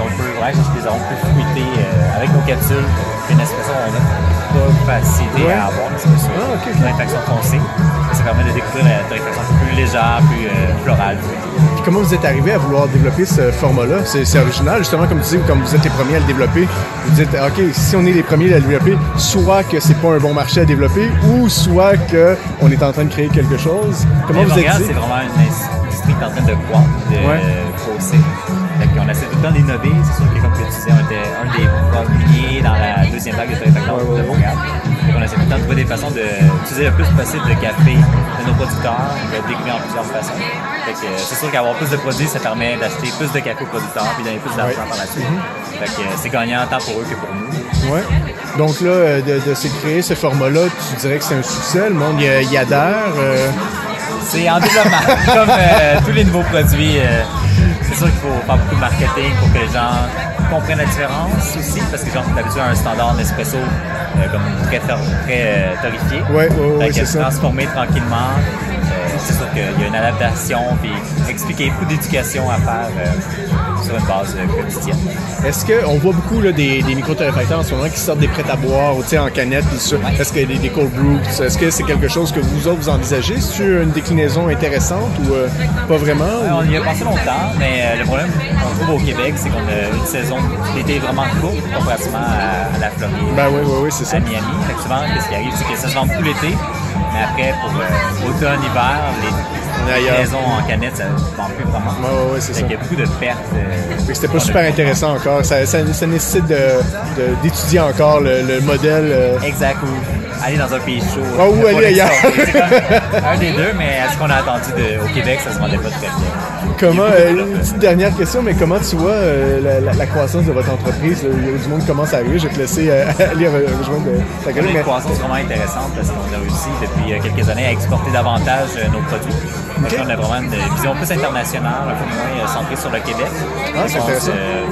Speaker 4: Donc on peut vraiment chercher des arômes plus fruités euh, avec nos capsules. Que Nespresso, on n'a pas facilité
Speaker 3: Ouais.
Speaker 4: à avoir, c'est sûr.
Speaker 3: Ah, ok, ok.
Speaker 4: Torréfaction foncée. Ça permet de découvrir la torréfaction un peu plus légère, plus euh, florale.
Speaker 3: Puis comment vous êtes arrivé à vouloir développer ce format-là? C'est, c'est original, justement, comme tu dis, comme vous êtes les premiers à le développer. Vous dites, OK, si on est les premiers à le développer, soit que c'est pas un bon marché à développer, ou soit qu'on est en train de créer quelque chose. Comment
Speaker 4: Mais
Speaker 3: vous êtes dit?
Speaker 4: c'est vraiment une est en train de croître, de
Speaker 2: Ouais.
Speaker 4: grossir. Fait qu'on essaie tout le temps d'innover. C'est sûr que comme tu disais, on était un des premiers dans la deuxième vague de torréfaction
Speaker 2: Ouais, ouais,
Speaker 4: de Montréal. Fait qu'on essaie tout le temps de trouver des façons d'utiliser le plus possible de café de nos producteurs, de le découvrir en plusieurs façons. Fait que c'est sûr qu'avoir plus de produits, ça permet d'acheter plus de café aux producteurs puis donner plus d'argent par la suite.
Speaker 2: Mm-hmm.
Speaker 4: Fait que c'est gagnant tant pour eux que pour nous.
Speaker 3: Ouais. Donc là, euh, de, de se créer ce format-là, tu dirais que c'est un succès, le monde y, y adhère. euh,
Speaker 4: C'est en développement. Comme euh, tous les nouveaux produits, euh, c'est sûr qu'il faut faire beaucoup de marketing pour que les gens comprennent la différence aussi, parce que les gens sont habitués à un standard Nespresso euh, comme très, très euh, torréfié. Que
Speaker 3: c'est ça.
Speaker 4: transformer tranquillement. c'est sûr qu'il y a une adaptation, puis expliquer beaucoup d'éducation à faire sur une base euh, quotidienne.
Speaker 3: Est-ce qu'on voit beaucoup là, des, des micro-torréfacteurs en ce moment qui sortent des prêts à boire, ou, en canette?
Speaker 4: Ouais.
Speaker 3: Est-ce que des, des cold brew, est-ce que c'est quelque chose que vous autres vous envisagez? C'est une déclinaison intéressante ou euh, pas vraiment? Ou-
Speaker 4: on y a pensé longtemps, mais euh, le problème qu'on trouve au Québec, c'est qu'on a une saison d'été vraiment courte comparativement à, à la Floride.
Speaker 3: Ben oui, oui, oui, c'est ça.
Speaker 4: à Miami. Fait que souvent, ce qui arrive, c'est que ça se vend tout l'été, mais après, pour euh, automne, hiver, les
Speaker 3: Ailleurs.
Speaker 4: maisons en canette, ça ne vend plus vraiment.
Speaker 3: Ouais, c'est ça.
Speaker 4: qu'il y a beaucoup de pertes. euh,
Speaker 3: C'était pas super intéressant encore. Ça, ça, ça nécessite de- de- d'étudier encore le, le modèle. euh,
Speaker 4: Exact, ou aller dans un pays chaud.
Speaker 3: Ah, ou aller ailleurs.
Speaker 4: C'est un des deux, mais à ce qu'on a attendu de- au Québec, ça se vendait pas très bien.
Speaker 3: Comment,
Speaker 4: Il
Speaker 3: euh, une petite dernière question, mais comment tu vois la, la- la croissance de votre entreprise? là? Il du monde commence à arriver. Je vais te laisser aller re- rejoindre ta collègue.
Speaker 4: une
Speaker 3: mais-
Speaker 4: croissance vraiment intéressante parce qu'on a réussi depuis quelques années à exporter davantage nos produits. On a vraiment une vision plus internationale, un peu moins euh, centrée sur le Québec.
Speaker 3: Ah, c'est
Speaker 4: Donc,
Speaker 3: intéressant.
Speaker 4: euh,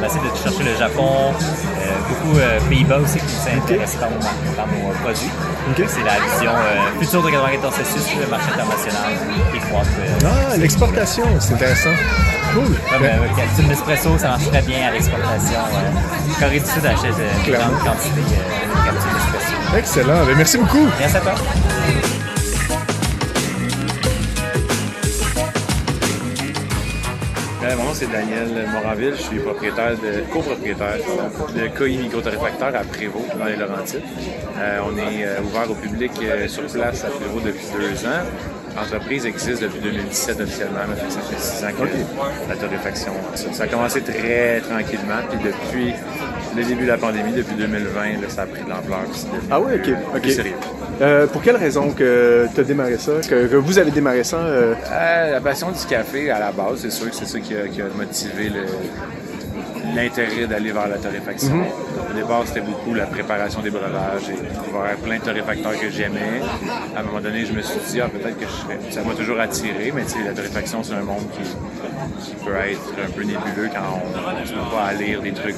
Speaker 4: on, essaie de chercher le Japon, euh, beaucoup Pays-Bas aussi qui nous intéressent par, nos, par nos produits. C'est la vision future de 94 Celsius, le marché international qui croît. euh,
Speaker 3: Ah, l'exportation, c'est intéressant. Cool.
Speaker 4: comme
Speaker 3: Ben,
Speaker 4: capsule Nespresso, ça marche très bien à l'exportation. Euh, Corée du Sud achète euh, une grande quantité euh, de capsules Nespresso.
Speaker 3: excellent. Ben, merci beaucoup.
Speaker 4: Merci à toi.
Speaker 5: Euh, Mon nom c'est Daniel Moranville, je suis propriétaire de copropriétaire de KI Microtorréfacteur à Prévost dans les Laurentides. Euh, on est euh, ouvert au public euh, sur place à Prévost depuis deux ans. L'entreprise existe depuis 2017 officiellement, là, ça fait six ans que la torréfaction. Ça, ça a commencé très tranquillement, puis depuis le début de la pandémie, depuis 2020, là, ça a pris de l'ampleur.
Speaker 2: Ah oui, ok. ok.
Speaker 5: plus sérieux.
Speaker 2: Euh, pour quelle raison que tu as démarré ça, que, que vous avez démarré ça? euh,
Speaker 5: Euh, la passion du café, à la base, c'est sûr que c'est ça qui a, qui a motivé l'intérêt d'aller vers la torréfaction. Au départ, c'était beaucoup la préparation des breuvages et découvert plein de torréfacteurs que j'aimais. À un moment donné, je me suis dit, ah, peut-être que je serais... Ça m'a toujours attiré, mais tu sais, la torréfaction, c'est un monde qui, qui peut être un peu nébuleux quand on ne se met pas à lire des trucs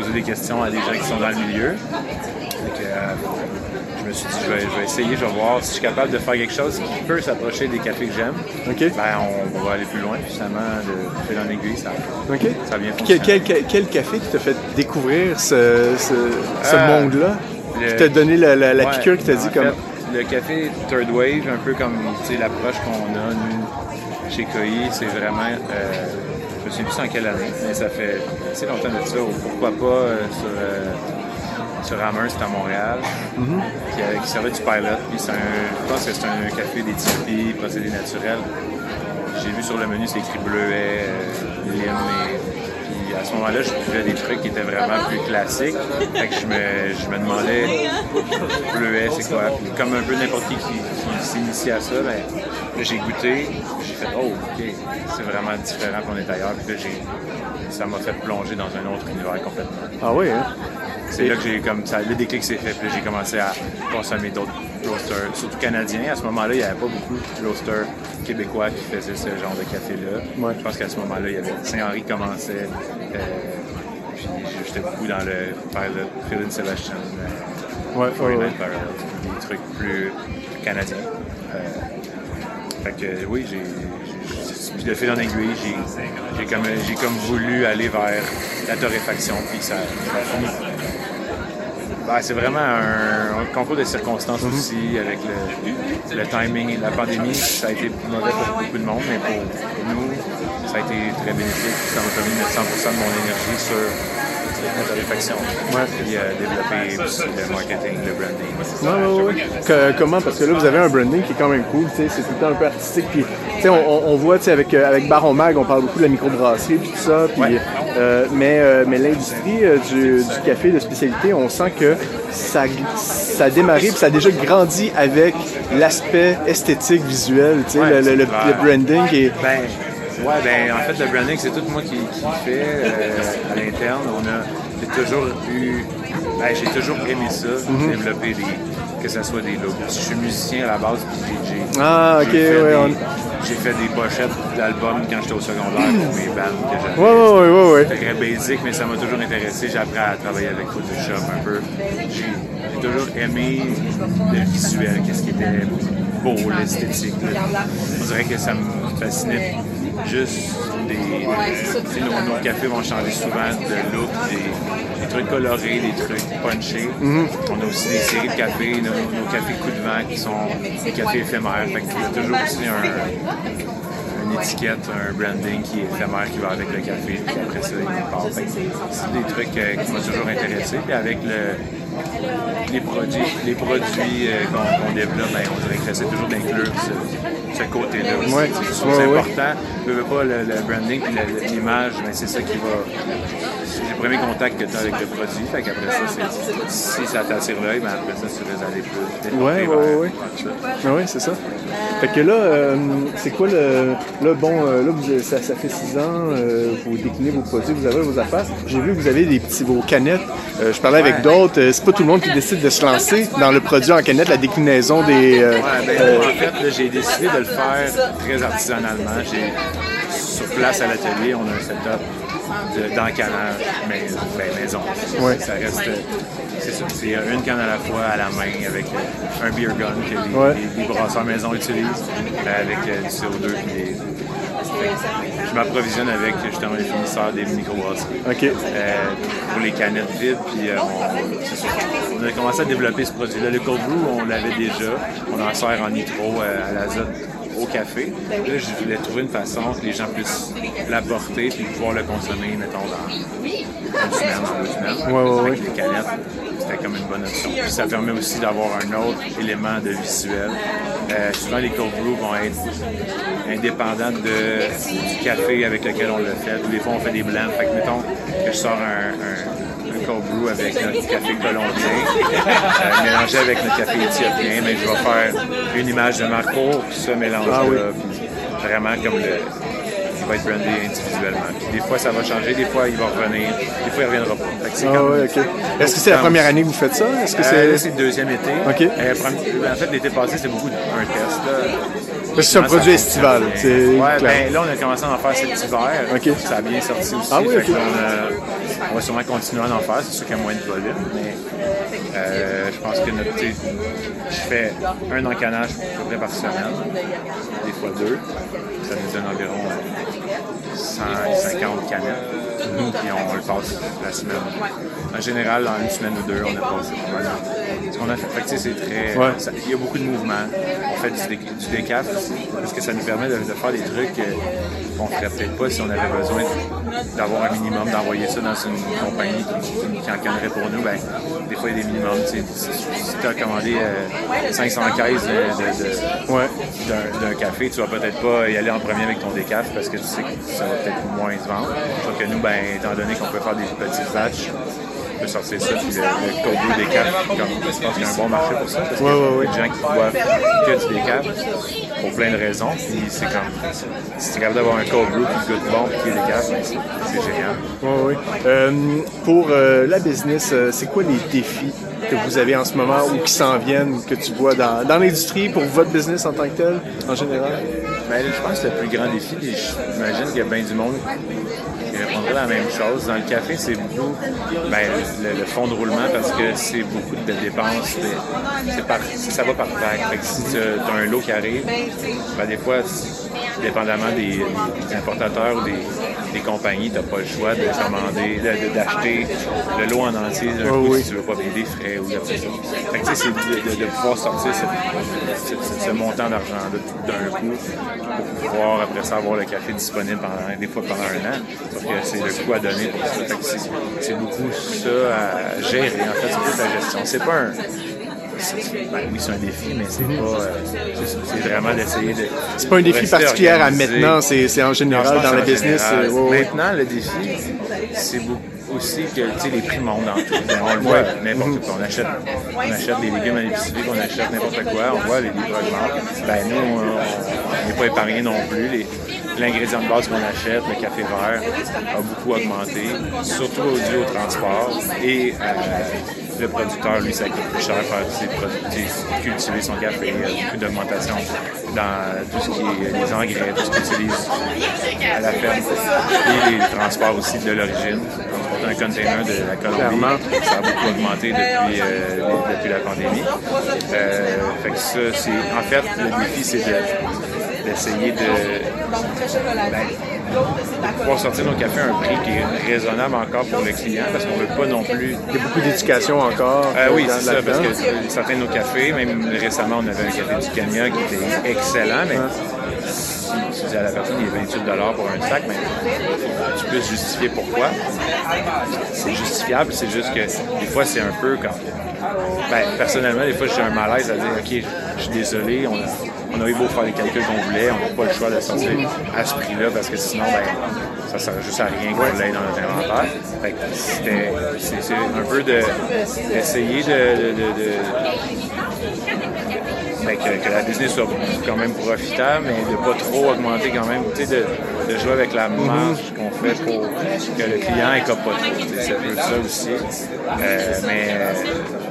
Speaker 5: poser des questions à des gens qui sont dans le milieu. Euh, je me suis dit, je vais, je vais essayer, je vais voir si je suis capable de faire quelque chose qui peut s'approcher des cafés que j'aime.
Speaker 2: OK.
Speaker 5: Ben, on, va aller plus loin, finalement, de fil en aiguille, ça,
Speaker 2: OK.
Speaker 5: ça a bien
Speaker 2: Quel,
Speaker 5: fonctionné.
Speaker 2: quel- quel- quel café qui t'a fait découvrir ce, ce, ce
Speaker 5: Euh,
Speaker 2: monde-là?
Speaker 5: le-
Speaker 2: Qui t'a donné la, la- la
Speaker 5: Ouais,
Speaker 2: piqûre qui t'a dit comme.
Speaker 5: fait, le café Third Wave, un peu comme sais, l'approche qu'on a, nous, chez Coy, c'est vraiment. euh, je me souviens plus en quelle année, mais ça fait assez longtemps de ça. ou Pourquoi pas euh, sur, euh, sur Amherst à Montréal, qui, euh, qui servait du pilot. Puis un, je pense que c'est un café d'éthiopie, procédé naturel. J'ai vu sur le menu, c'est écrit bleuet, lime, et puis à ce moment-là, je buvais des trucs qui étaient vraiment plus classiques. Fait que je me, je me demandais, bleuet, c'est quoi? Puis comme un peu n'importe qui qui, qui s'initie à ça, ben, là, j'ai goûté, j'ai fait, oh, OK, c'est vraiment différent qu'on est ailleurs. Puis là, j'ai, ça m'a fait plonger dans un autre univers complètement.
Speaker 2: Ah oui, hein?
Speaker 5: C'est là que j'ai comme ça, le déclic s'est fait. Puis j'ai commencé à consommer d'autres roasters, surtout canadiens. À ce moment-là, il n'y avait pas beaucoup de roasters québécois qui faisaient ce genre de café-là.
Speaker 2: Ouais.
Speaker 5: Je pense qu'à ce moment-là, il y avait Saint-Henri qui commençait. euh, puis j'étais beaucoup dans le pilot, Phil Sebastian, euh,
Speaker 2: Ouais, ouais,
Speaker 5: 49
Speaker 2: ouais.
Speaker 5: Barrels, des trucs plus canadiens. Euh, fait que oui, j'ai. Puis de fil en aiguille, j'ai comme, comme voulu aller vers la torréfaction, puis ça, ça a fini. Ben, c'est vraiment un, un concours de circonstances aussi, avec le, le timing et la pandémie. Ça a été mauvais pour beaucoup de monde, mais pour nous, ça a été très bénéfique. Ça m'a permis de mettre 100% de mon énergie sur la torréfaction. Puis euh, développer aussi le marketing, le branding.
Speaker 3: Ouais, ouais, ouais. Que- comment? Parce que là, vous avez un branding qui est quand même cool, c'est tout le temps un peu artistique. Puis, on, voit, avec, euh, avec Baron Mag, on parle beaucoup de la microbrasserie puis tout ça. Puis,
Speaker 5: Ouais.
Speaker 3: Euh, mais euh, mais l'industrie euh, du, du café de spécialité, on sent que ça, ça a démarré puis ça a déjà grandi avec l'aspect esthétique, visuel,
Speaker 5: Ouais,
Speaker 3: le, le- le- le branding. Et,
Speaker 5: Ben, ouais, ben, en fait, le branding, c'est tout moi qui, qui fait à l'interne. On a, toujours eu, ben, j'ai toujours aimé ça,
Speaker 3: Mhm.
Speaker 5: développer des, que ce soit des logos. Je suis musicien à la base, puis j'ai,
Speaker 3: Ah, ok, ouais,
Speaker 5: des-
Speaker 3: on-
Speaker 5: j'ai fait des pochettes d'albums quand j'étais au secondaire pour mes bands que j'avais.
Speaker 3: Ouais, ouais, ouais, ouais, ouais.
Speaker 5: C'était très basique, mais ça m'a toujours intéressé. J'ai appris à travailler avec Photoshop un peu. J'ai j'ai toujours aimé le visuel, qu'est-ce qui était beau, l'esthétique. là. On dirait que ça me fascinait juste des. tu sais, nos, nos cafés vont changer souvent de look, des trucs colorés, des trucs punchés. On a aussi des séries de cafés, nos, nos cafés coup de vent qui sont des cafés éphémères. Fait qu'il y a toujours aussi un, une étiquette, un branding qui est éphémère qui va avec le café, puis après ça, il part. C'est des trucs euh, qui m'ont toujours intéressé. Puis avec le, les produits, les produits euh, qu'on développe, ben, on dirait que j'essaie toujours d'inclure ce, ce côté-là aussi.
Speaker 3: Ouais.
Speaker 5: C'est
Speaker 3: Ouais,
Speaker 5: important. Je veux pas le, le branding puis le- l'image, mais c'est ça qui va. C'est le premier contact que tu as avec le produit. Fait qu'après ça, c'est- si ça t'attire l'œil, ben après ça, tu vas aller plus. vers ça.
Speaker 3: Ah oui, c'est ça. Fait que là, euh, c'est quoi le. Là, bon, euh, là, vous, ça, ça fait six ans, euh, vous déclinez vos produits, vous avez vos affaires. J'ai vu que vous avez des petits, vos canettes. Euh, je parlais avec
Speaker 5: Ouais.
Speaker 3: d'autres. euh, c'est pas tout le monde qui décide de se lancer dans le produit en canette, la déclinaison des. euh,
Speaker 5: Ouais, ben, en fait, j'ai décidé de le faire très artisanalement. J'ai, sur place à l'atelier, on a un setup d'encanage mais, ben, maison.
Speaker 3: Ouais.
Speaker 5: Ça reste. euh, C'est ça, c'est une canne à la fois à la main avec euh, un beer gun que les,
Speaker 3: Ouais.
Speaker 5: les- les brasseurs maison utilisent euh, avec euh, du CO2 puis des- fait que Je m'approvisionne avec justement les fournisseurs des microbrasseries.
Speaker 3: OK.
Speaker 5: Euh, pour les canettes vides. Puis euh. On a commencé à développer ce produit-là. Le cold brew, on l'avait déjà. On en sert en nitro euh, à l'azote au café. Là, je voulais trouver une façon que les gens puissent l'apporter puis pouvoir le consommer, mettons, dans une semaine, dans deux semaines.
Speaker 3: Ouais, ouais,
Speaker 5: Fait
Speaker 3: ouais.
Speaker 5: que Les canettes, c'était comme une bonne option. Puis ça permet aussi d'avoir un autre élément de visuel. Euh, souvent, les cold brew vont être indépendants de, du café avec lequel on le fait. Des fois, on fait des blends. Fait que, mettons que je sors un, un, un cold brew avec notre café colombien, euh, mélangé avec notre café éthiopien, mais je vais faire une image de pour ce mélange-là.
Speaker 3: Ah oui.
Speaker 5: Vraiment comme le. Il va être brandé individuellement. Puis des fois, ça va changer, des fois, il va revenir, des fois, il reviendra pas.
Speaker 3: Ah
Speaker 5: comme-
Speaker 3: ouais, OK. Est-ce que c'est la première année que vous faites ça? Est-ce que
Speaker 5: euh,
Speaker 3: c'est.
Speaker 5: le deuxième été. Euh, en fait, l'été passé, c'était beaucoup de- un test. Là.
Speaker 3: C'est un produit estival.
Speaker 5: Ouais, ben là, on a commencé à en faire cet hiver. Ça a bien sorti aussi.
Speaker 3: Ah oui,
Speaker 5: Fait a- on va sûrement continuer à en faire. C'est sûr qu'il y a moins de volume, mais euh, je pense que notre. Je fais un encanage à peu près par semaine, des fois deux. Ça nous donne environ 150 canettes. Puis on le passe la semaine. En général, en une semaine ou deux, on a passé pas mal. Ce qu'on a fait, c'est très.
Speaker 3: Ouais.
Speaker 5: ça- il y a beaucoup de mouvements. On fait du, dé, du décaf parce que ça nous permet de, de faire des trucs euh, qu'on ferait peut-être pas si on avait besoin d'avoir un minimum, d'envoyer ça dans une compagnie qui, qui encannerait pour nous. Ben, des fois, il y a des minimums. Si, tu as commandé euh, 500 caisses de, de- de-
Speaker 3: Ouais.
Speaker 5: d'un, café, tu vas peut-être pas y aller en premier avec ton décaf parce que tu sais que ça va peut-être moins se vendre. Sauf que nous, ben, étant donné qu'on peut faire des petites batches, on peut sortir ça. Puis le, le cold brew décaf, comme, je pense qu'il y a un bon marché pour ça parce
Speaker 3: Ouais, ouais,
Speaker 5: qu'il y a des gens qui boivent que du décaf pour plein de raisons. Puis c'est comme, si tu es capable d'avoir un cold brew qui goûte bon puis qui est décaf, ben, c'est, c'est génial.
Speaker 3: Oui, oui. Euh, pour euh, la business, euh, c'est quoi les défis que vous avez en ce moment ou qui s'en viennent, que tu vois dans, dans l'industrie pour votre business en tant que tel, en général?
Speaker 5: Ben, je pense que le plus grand défi, et j'imagine qu'il y a bien du monde qui répondrait la même chose. Dans le café, c'est beaucoup ben, le, fond de roulement parce que c'est beaucoup de dépenses. ça va par vague. Si tu as un lot qui arrive, ben, des fois, dépendamment des, des importateurs ou des, des compagnies, tu n'as pas le choix de commander, de- de- d'acheter le lot en entier d'un
Speaker 3: Oh
Speaker 5: coup
Speaker 3: oui.
Speaker 5: si tu veux pas payer des frais ou après ça. C'est de, de- de pouvoir sortir ce, ce- ce montant d'argent-là d'un coup pour pouvoir après ça avoir le café disponible pendant, des fois pendant un an. Sauf que c'est le coût à donner pour ça. Fait que c'est, c'est beaucoup ça à gérer. En fait, c'est toute la gestion. C'est pas un. C'est- ben oui, c'est un défi, mais c'est pas. euh, c'est, vraiment d'essayer de.
Speaker 3: C'est pas un défi particulier à maintenant, c'est en général dans
Speaker 5: en
Speaker 3: business. euh.
Speaker 5: Maintenant, le défi, c'est beaucoup aussi que les prix montent dans tout. On le voit n'importe quoi. On achète, on achète des légumes à l'épicerie, on achète n'importe quoi, on voit les livres augmentent. Ben, nous, on n'est pas épargnés non plus. Les- L'ingrédient de base qu'on achète, le café vert, a beaucoup augmenté, surtout au dû au transport. Et euh, le producteur, lui, ça coûte plus cher faire ses produits, cultiver son café. Il y a beaucoup d'augmentation dans tout ce qui est les engrais, tout ce qu'il utilise à la ferme. Et les transports aussi de l'origine. Transporter un container de la Colombie, ça a beaucoup augmenté depuis, euh, depuis la pandémie. Euh, fait que ça, c'est, en fait, le défi, c'est de, d'essayer de, ben, de pouvoir sortir nos cafés à un prix qui est raisonnable encore pour le client parce qu'on ne veut pas non plus
Speaker 3: Il y a beaucoup d'éducation encore.
Speaker 5: ah oui, c'est ça, parce que certains de nos cafés, même récemment, on avait un café du Kenya qui était excellent, mais si tu dis à la personne, il est 28 pour un sac, mais tu puisses justifier pourquoi. C'est justifiable, c'est juste que des fois, c'est un peu comme. Ben, personnellement, des fois, j'ai un malaise à dire, OK, je suis désolé, on a, on a eu beau faire les calculs qu'on voulait, on n'a pas le choix de sortir à ce prix-là parce que sinon, ben, ça ne sert juste à rien qu'on l'ait dans notre inventaire. C'était, un peu de, d'essayer de, de, de- de- que, que la business soit quand même profitable, mais de pas trop augmenter quand même, tu sais, de, de jouer avec la marge qu'on fait pour que le client écope pas trop. tu sais, C'est un peu ça aussi. Euh, mais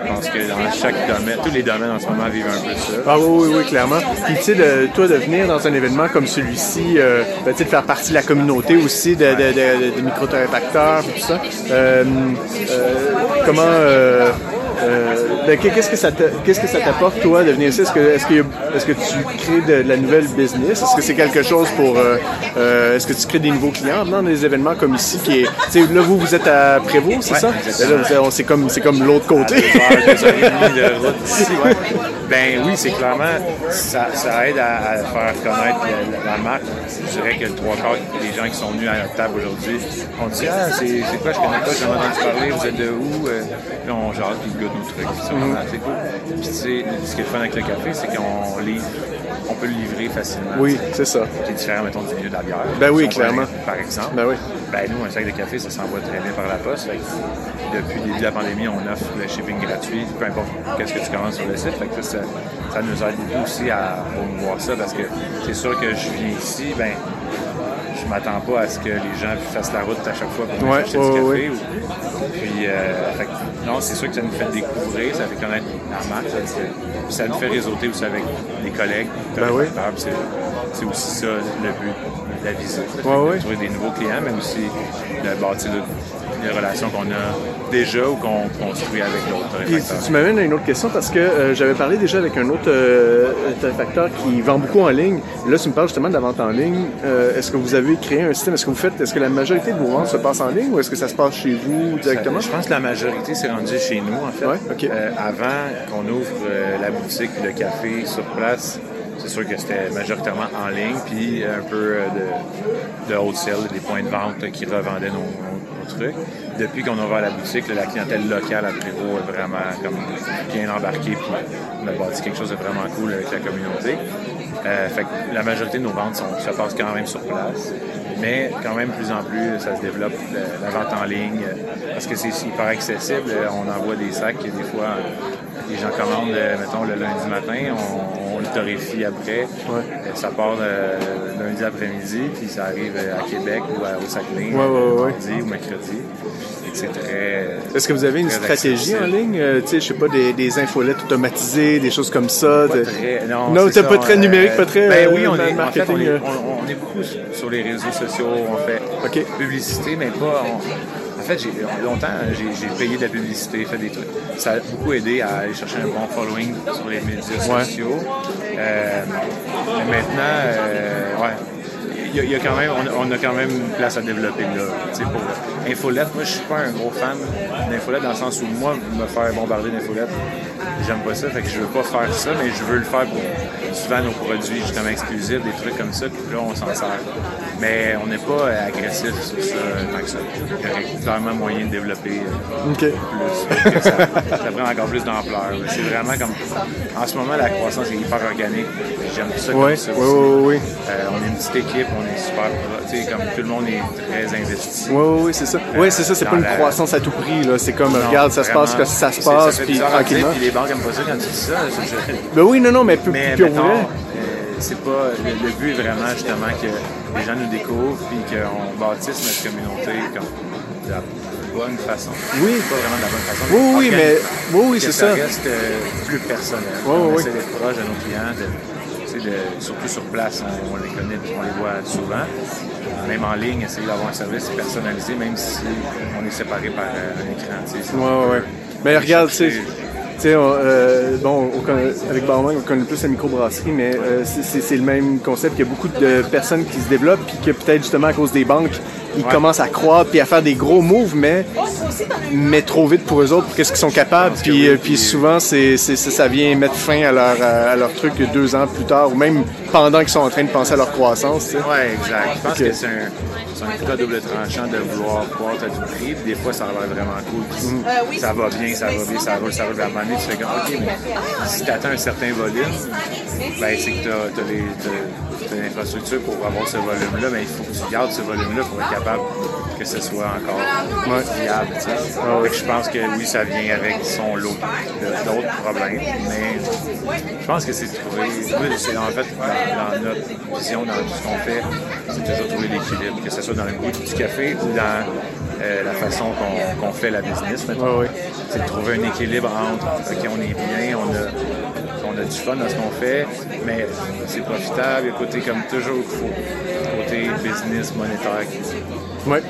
Speaker 5: je pense que dans chaque domaine, tous les domaines en ce moment vivent un peu ça.
Speaker 3: Ah oui, oui, oui, clairement. Puis tu sais, toi, de venir dans un événement comme celui-ci, euh, ben, de faire partie de la communauté aussi, de, de, de, de micro-impacteurs, tout ça. Euh, euh, comment... Euh, ben, qu'est-ce que ça te- qu'est-ce que ça t'apporte toi de venir ici? Est-ce que est-ce que est-ce que tu crées de, de la nouvelle business? Est-ce que c'est quelque chose pour euh, euh, Est-ce que tu crées des nouveaux clients dans des événements comme ici qui est là vous vous êtes à Prévost, c'est
Speaker 5: Ouais,
Speaker 3: ça? Ben là, on- c'est comme c'est comme l'autre côté.
Speaker 5: deux heures, deux heures et demie de route d'ici, ouais. Ben oui, c'est clairement, ça, ça aide à, à faire connaître la, la marque. Je dirais que le trois quarts des gens qui sont venus à notre table aujourd'hui ont dit Ah, c'est quoi, je connais pas, j'ai entendu parler, vous êtes de où Euh, Puis on puis nos trucs. C'est cool. Puis tu sais, ce qui est fun avec le café, c'est qu'on livre, on peut le livrer facilement.
Speaker 3: Oui, c'est ça.
Speaker 5: Qui est différent, mettons, du milieu de la bière.
Speaker 3: Ben oui, clairement.
Speaker 5: Par exemple.
Speaker 3: Ben oui.
Speaker 5: Ben nous, un sac de café, ça s'envoie très bien par la poste. Fait que depuis le début de la pandémie, on offre le shipping gratuit, peu importe qu'est-ce que tu commandes sur le site. Fait que ça, ça, ça nous aide beaucoup aussi à promouvoir ça parce que c'est sûr que je viens ici, ben je m'attends pas à ce que les gens fassent la route à chaque fois pour
Speaker 3: Ouais,
Speaker 5: acheter
Speaker 3: ouais,
Speaker 5: du café.
Speaker 3: ouais.
Speaker 5: ou- Puis, euh, fait non, c'est sûr que ça nous fait découvrir, ça fait connaître la marque, ça, fait- ça nous fait réseauter aussi avec des collègues.
Speaker 3: Ben oui.
Speaker 5: C'est c'est aussi ça le but de la visite.
Speaker 3: Ouais,
Speaker 5: de trouver des nouveaux clients, mais aussi de bâtir le- les relations qu'on a déjà ou qu'on construit avec réfractaires.
Speaker 3: tu m'amènes à une autre question parce que euh, j'avais parlé déjà avec un autre euh, facteur qui vend beaucoup en ligne. Là, tu me parles justement de la vente en ligne. Euh, est-ce que vous avez créé un système? Est-ce que vous faites, est-ce que la majorité de vos ventes se passe en ligne ou est-ce que ça se passe chez vous directement?
Speaker 5: Je pense que la majorité s'est rendue chez nous, en fait.
Speaker 3: Ouais,
Speaker 5: avant qu'on ouvre la boutique, le café sur place, c'est sûr que c'était majoritairement en ligne, puis un peu de, de wholesale, des points de vente qui revendaient nos, nos- nos trucs. Depuis qu'on a ouvert la boutique, la clientèle locale à Prévost est vraiment bien embarquée, puis on a bâti quelque chose de vraiment cool avec la communauté. Euh, fait que la majorité de nos ventes se passent quand même sur place. Mais quand même, plus en plus, ça se développe euh, la vente en ligne euh, parce que c'est hyper accessible. On envoie des sacs des fois, les gens commandent, mettons, le lundi matin, le torréfie après. Euh, Ça part euh, lundi après-midi, puis ça arrive euh, à Québec ou à- au Saguenay,
Speaker 3: Ouais, ouais, ouais.
Speaker 5: mardi ou mercredi. C'est très.
Speaker 3: Est-ce que vous avez une stratégie en ligne? Euh, tu sais, je sais pas, des, des infolettes automatisées, des choses comme ça?
Speaker 5: Pas
Speaker 3: de-
Speaker 5: très, non,
Speaker 3: Non,
Speaker 5: c'est
Speaker 3: t'es pas très
Speaker 5: euh,
Speaker 3: numérique, pas très,
Speaker 5: Ben oui, on est, en fait, on
Speaker 3: marketing,
Speaker 5: est, on, on est beaucoup sur les réseaux sociaux, on fait publicité, mais pas. On, fait, j'ai, longtemps, j'ai, j'ai payé de la publicité, fait des trucs. Ça a beaucoup aidé à aller chercher un bon following sur les médias
Speaker 1: Ouais.
Speaker 5: sociaux. Euh, mais maintenant, euh, ouais. Il y, a, il y a quand même, on a, on a quand même une place à développer là. Pour Infolette, moi je suis pas un gros fan d'Infolette dans le sens où moi, me faire bombarder d'Infolette, j'aime pas ça, fait que je veux pas faire ça, mais je veux le faire pour souvent nos produits justement exclusifs, des trucs comme ça, puis là on s'en sert. Mais on n'est pas euh, agressif sur ça euh, tant que ça. Il y aurait clairement moyen de développer euh, plus. que ça, ça prend encore plus d'ampleur. C'est vraiment comme. En ce moment, la croissance est hyper organique. J'aime ça comme ça.
Speaker 3: ouais,
Speaker 5: aussi.
Speaker 3: ouais, ouais.
Speaker 5: Euh, on est une petite équipe, on est super. Tu sais, comme tout le monde est très investi.
Speaker 3: Oui, oui, oui, c'est ça. Oui, c'est ça, c'est pas une
Speaker 5: la-
Speaker 3: croissance à tout prix, là. C'est comme,
Speaker 5: Non,
Speaker 3: regarde, ça se passe, que ça se passe, puis tranquillement.
Speaker 5: Puis les banques n'aiment pas ça quand tu dis ça. je-
Speaker 3: Ben oui, non, non, mais plus,
Speaker 5: Mais
Speaker 3: plus pour
Speaker 5: mettons,
Speaker 3: vrai.
Speaker 5: euh, c'est pas. Le, le but est vraiment justement que les gens nous découvrent puis qu'on bâtisse notre communauté comme de la bonne façon.
Speaker 3: Oui.
Speaker 5: Pas vraiment de la bonne façon.
Speaker 3: Oui, oui, mais, oui, oui, c'est
Speaker 5: ça.
Speaker 3: ça.
Speaker 5: reste euh, plus personnel.
Speaker 3: Oui,
Speaker 5: on
Speaker 3: oui,
Speaker 5: essaie
Speaker 3: oui.
Speaker 5: d'être proche de nos clients, de, de- surtout sur place, on, on les connaît on les voit souvent. Même en ligne, essayer d'avoir un service personnalisé, même si on est séparé par euh, un écran.
Speaker 3: ouais, ouais. Mais regarde, tu sais, sais, euh, bon, avec Barman, on connaît plus la microbrasserie, mais euh, c'est- le même concept. Il y a beaucoup de personnes qui se développent, puis que peut-être justement à cause des banques, ils
Speaker 5: Ouais.
Speaker 3: commencent à croître, puis à faire des gros moves, mais, mais trop vite pour eux autres, pour qu'est-ce qu'ils sont capables. Puis,
Speaker 5: oui,
Speaker 3: euh, puis
Speaker 5: puis-
Speaker 3: souvent, c'est ça vient mettre fin à leur, à leur truc deux ans plus tard, ou même pendant qu'ils sont en train de penser à leur croissance. tu sais.
Speaker 5: Ouais, exact. Je pense que c'est un, un à double tranchant de vouloir croître à tout prix. Des fois, ça a l'air vraiment cool. Puis Ça va bien, ça va bien, ça roule, ça roule. À un moment donné, tu fais comme, OK, mais si tu atteins un certain volume, ben, c'est que tu as, l'infrastructure pour avoir ce volume-là, mais il faut que tu gardes ce volume-là pour être capable que ce soit encore viable. Fait que je pense que oui, ça vient avec son lot d'autres problèmes, mais je pense que c'est de trouver. Moi, c'est en fait dans, dans notre vision, dans tout ce qu'on fait, c'est toujours trouver l'équilibre, que ce soit dans le goût du café ou dans euh, la façon qu'on fait la business.
Speaker 3: Ouais, ouais.
Speaker 5: C'est de trouver un équilibre entre OK, on est bien, on a, a du fun dans ce qu'on fait, mais c'est profitable, il y a côté comme toujours qu'il faut, côté business, monétaire qui,
Speaker 3: Ouais.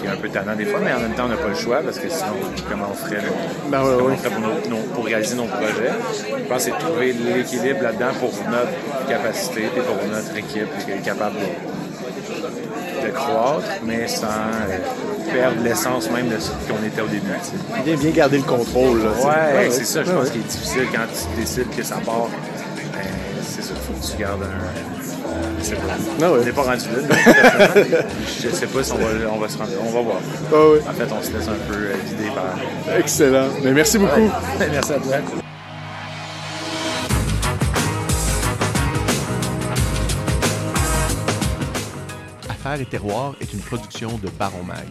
Speaker 5: Qui est un peu tannant des fois, mais en même temps, on n'a pas le choix parce que sinon, comment on ferait, le-
Speaker 3: Ben ouais,
Speaker 5: comment
Speaker 3: ouais.
Speaker 5: on ferait pour, nos- nos- pour réaliser nos projets? Je pense que c'est de trouver l'équilibre là-dedans pour notre capacité et pour notre équipe qui est capable de croître, mais sans euh, perdre l'essence même de ce qu'on était au début.
Speaker 3: Bien, bien garder le contrôle. Là.
Speaker 5: Ouais, c'est ça, je
Speaker 3: Ouais,
Speaker 5: pense
Speaker 3: ouais.
Speaker 5: qu'il est difficile quand tu décides que ça part. Ben, c'est ça, il faut que tu gardes un. Je sais pas.
Speaker 3: Ah ouais.
Speaker 5: On n'est pas rendu là. je sais pas si on va, on va se rendre. On va voir.
Speaker 3: Ah.
Speaker 5: En fait, on se laisse un peu euh, guider par.
Speaker 3: Excellent. Mais merci beaucoup.
Speaker 5: Merci à toi.
Speaker 1: Et terroirs est une production de Baron Mag.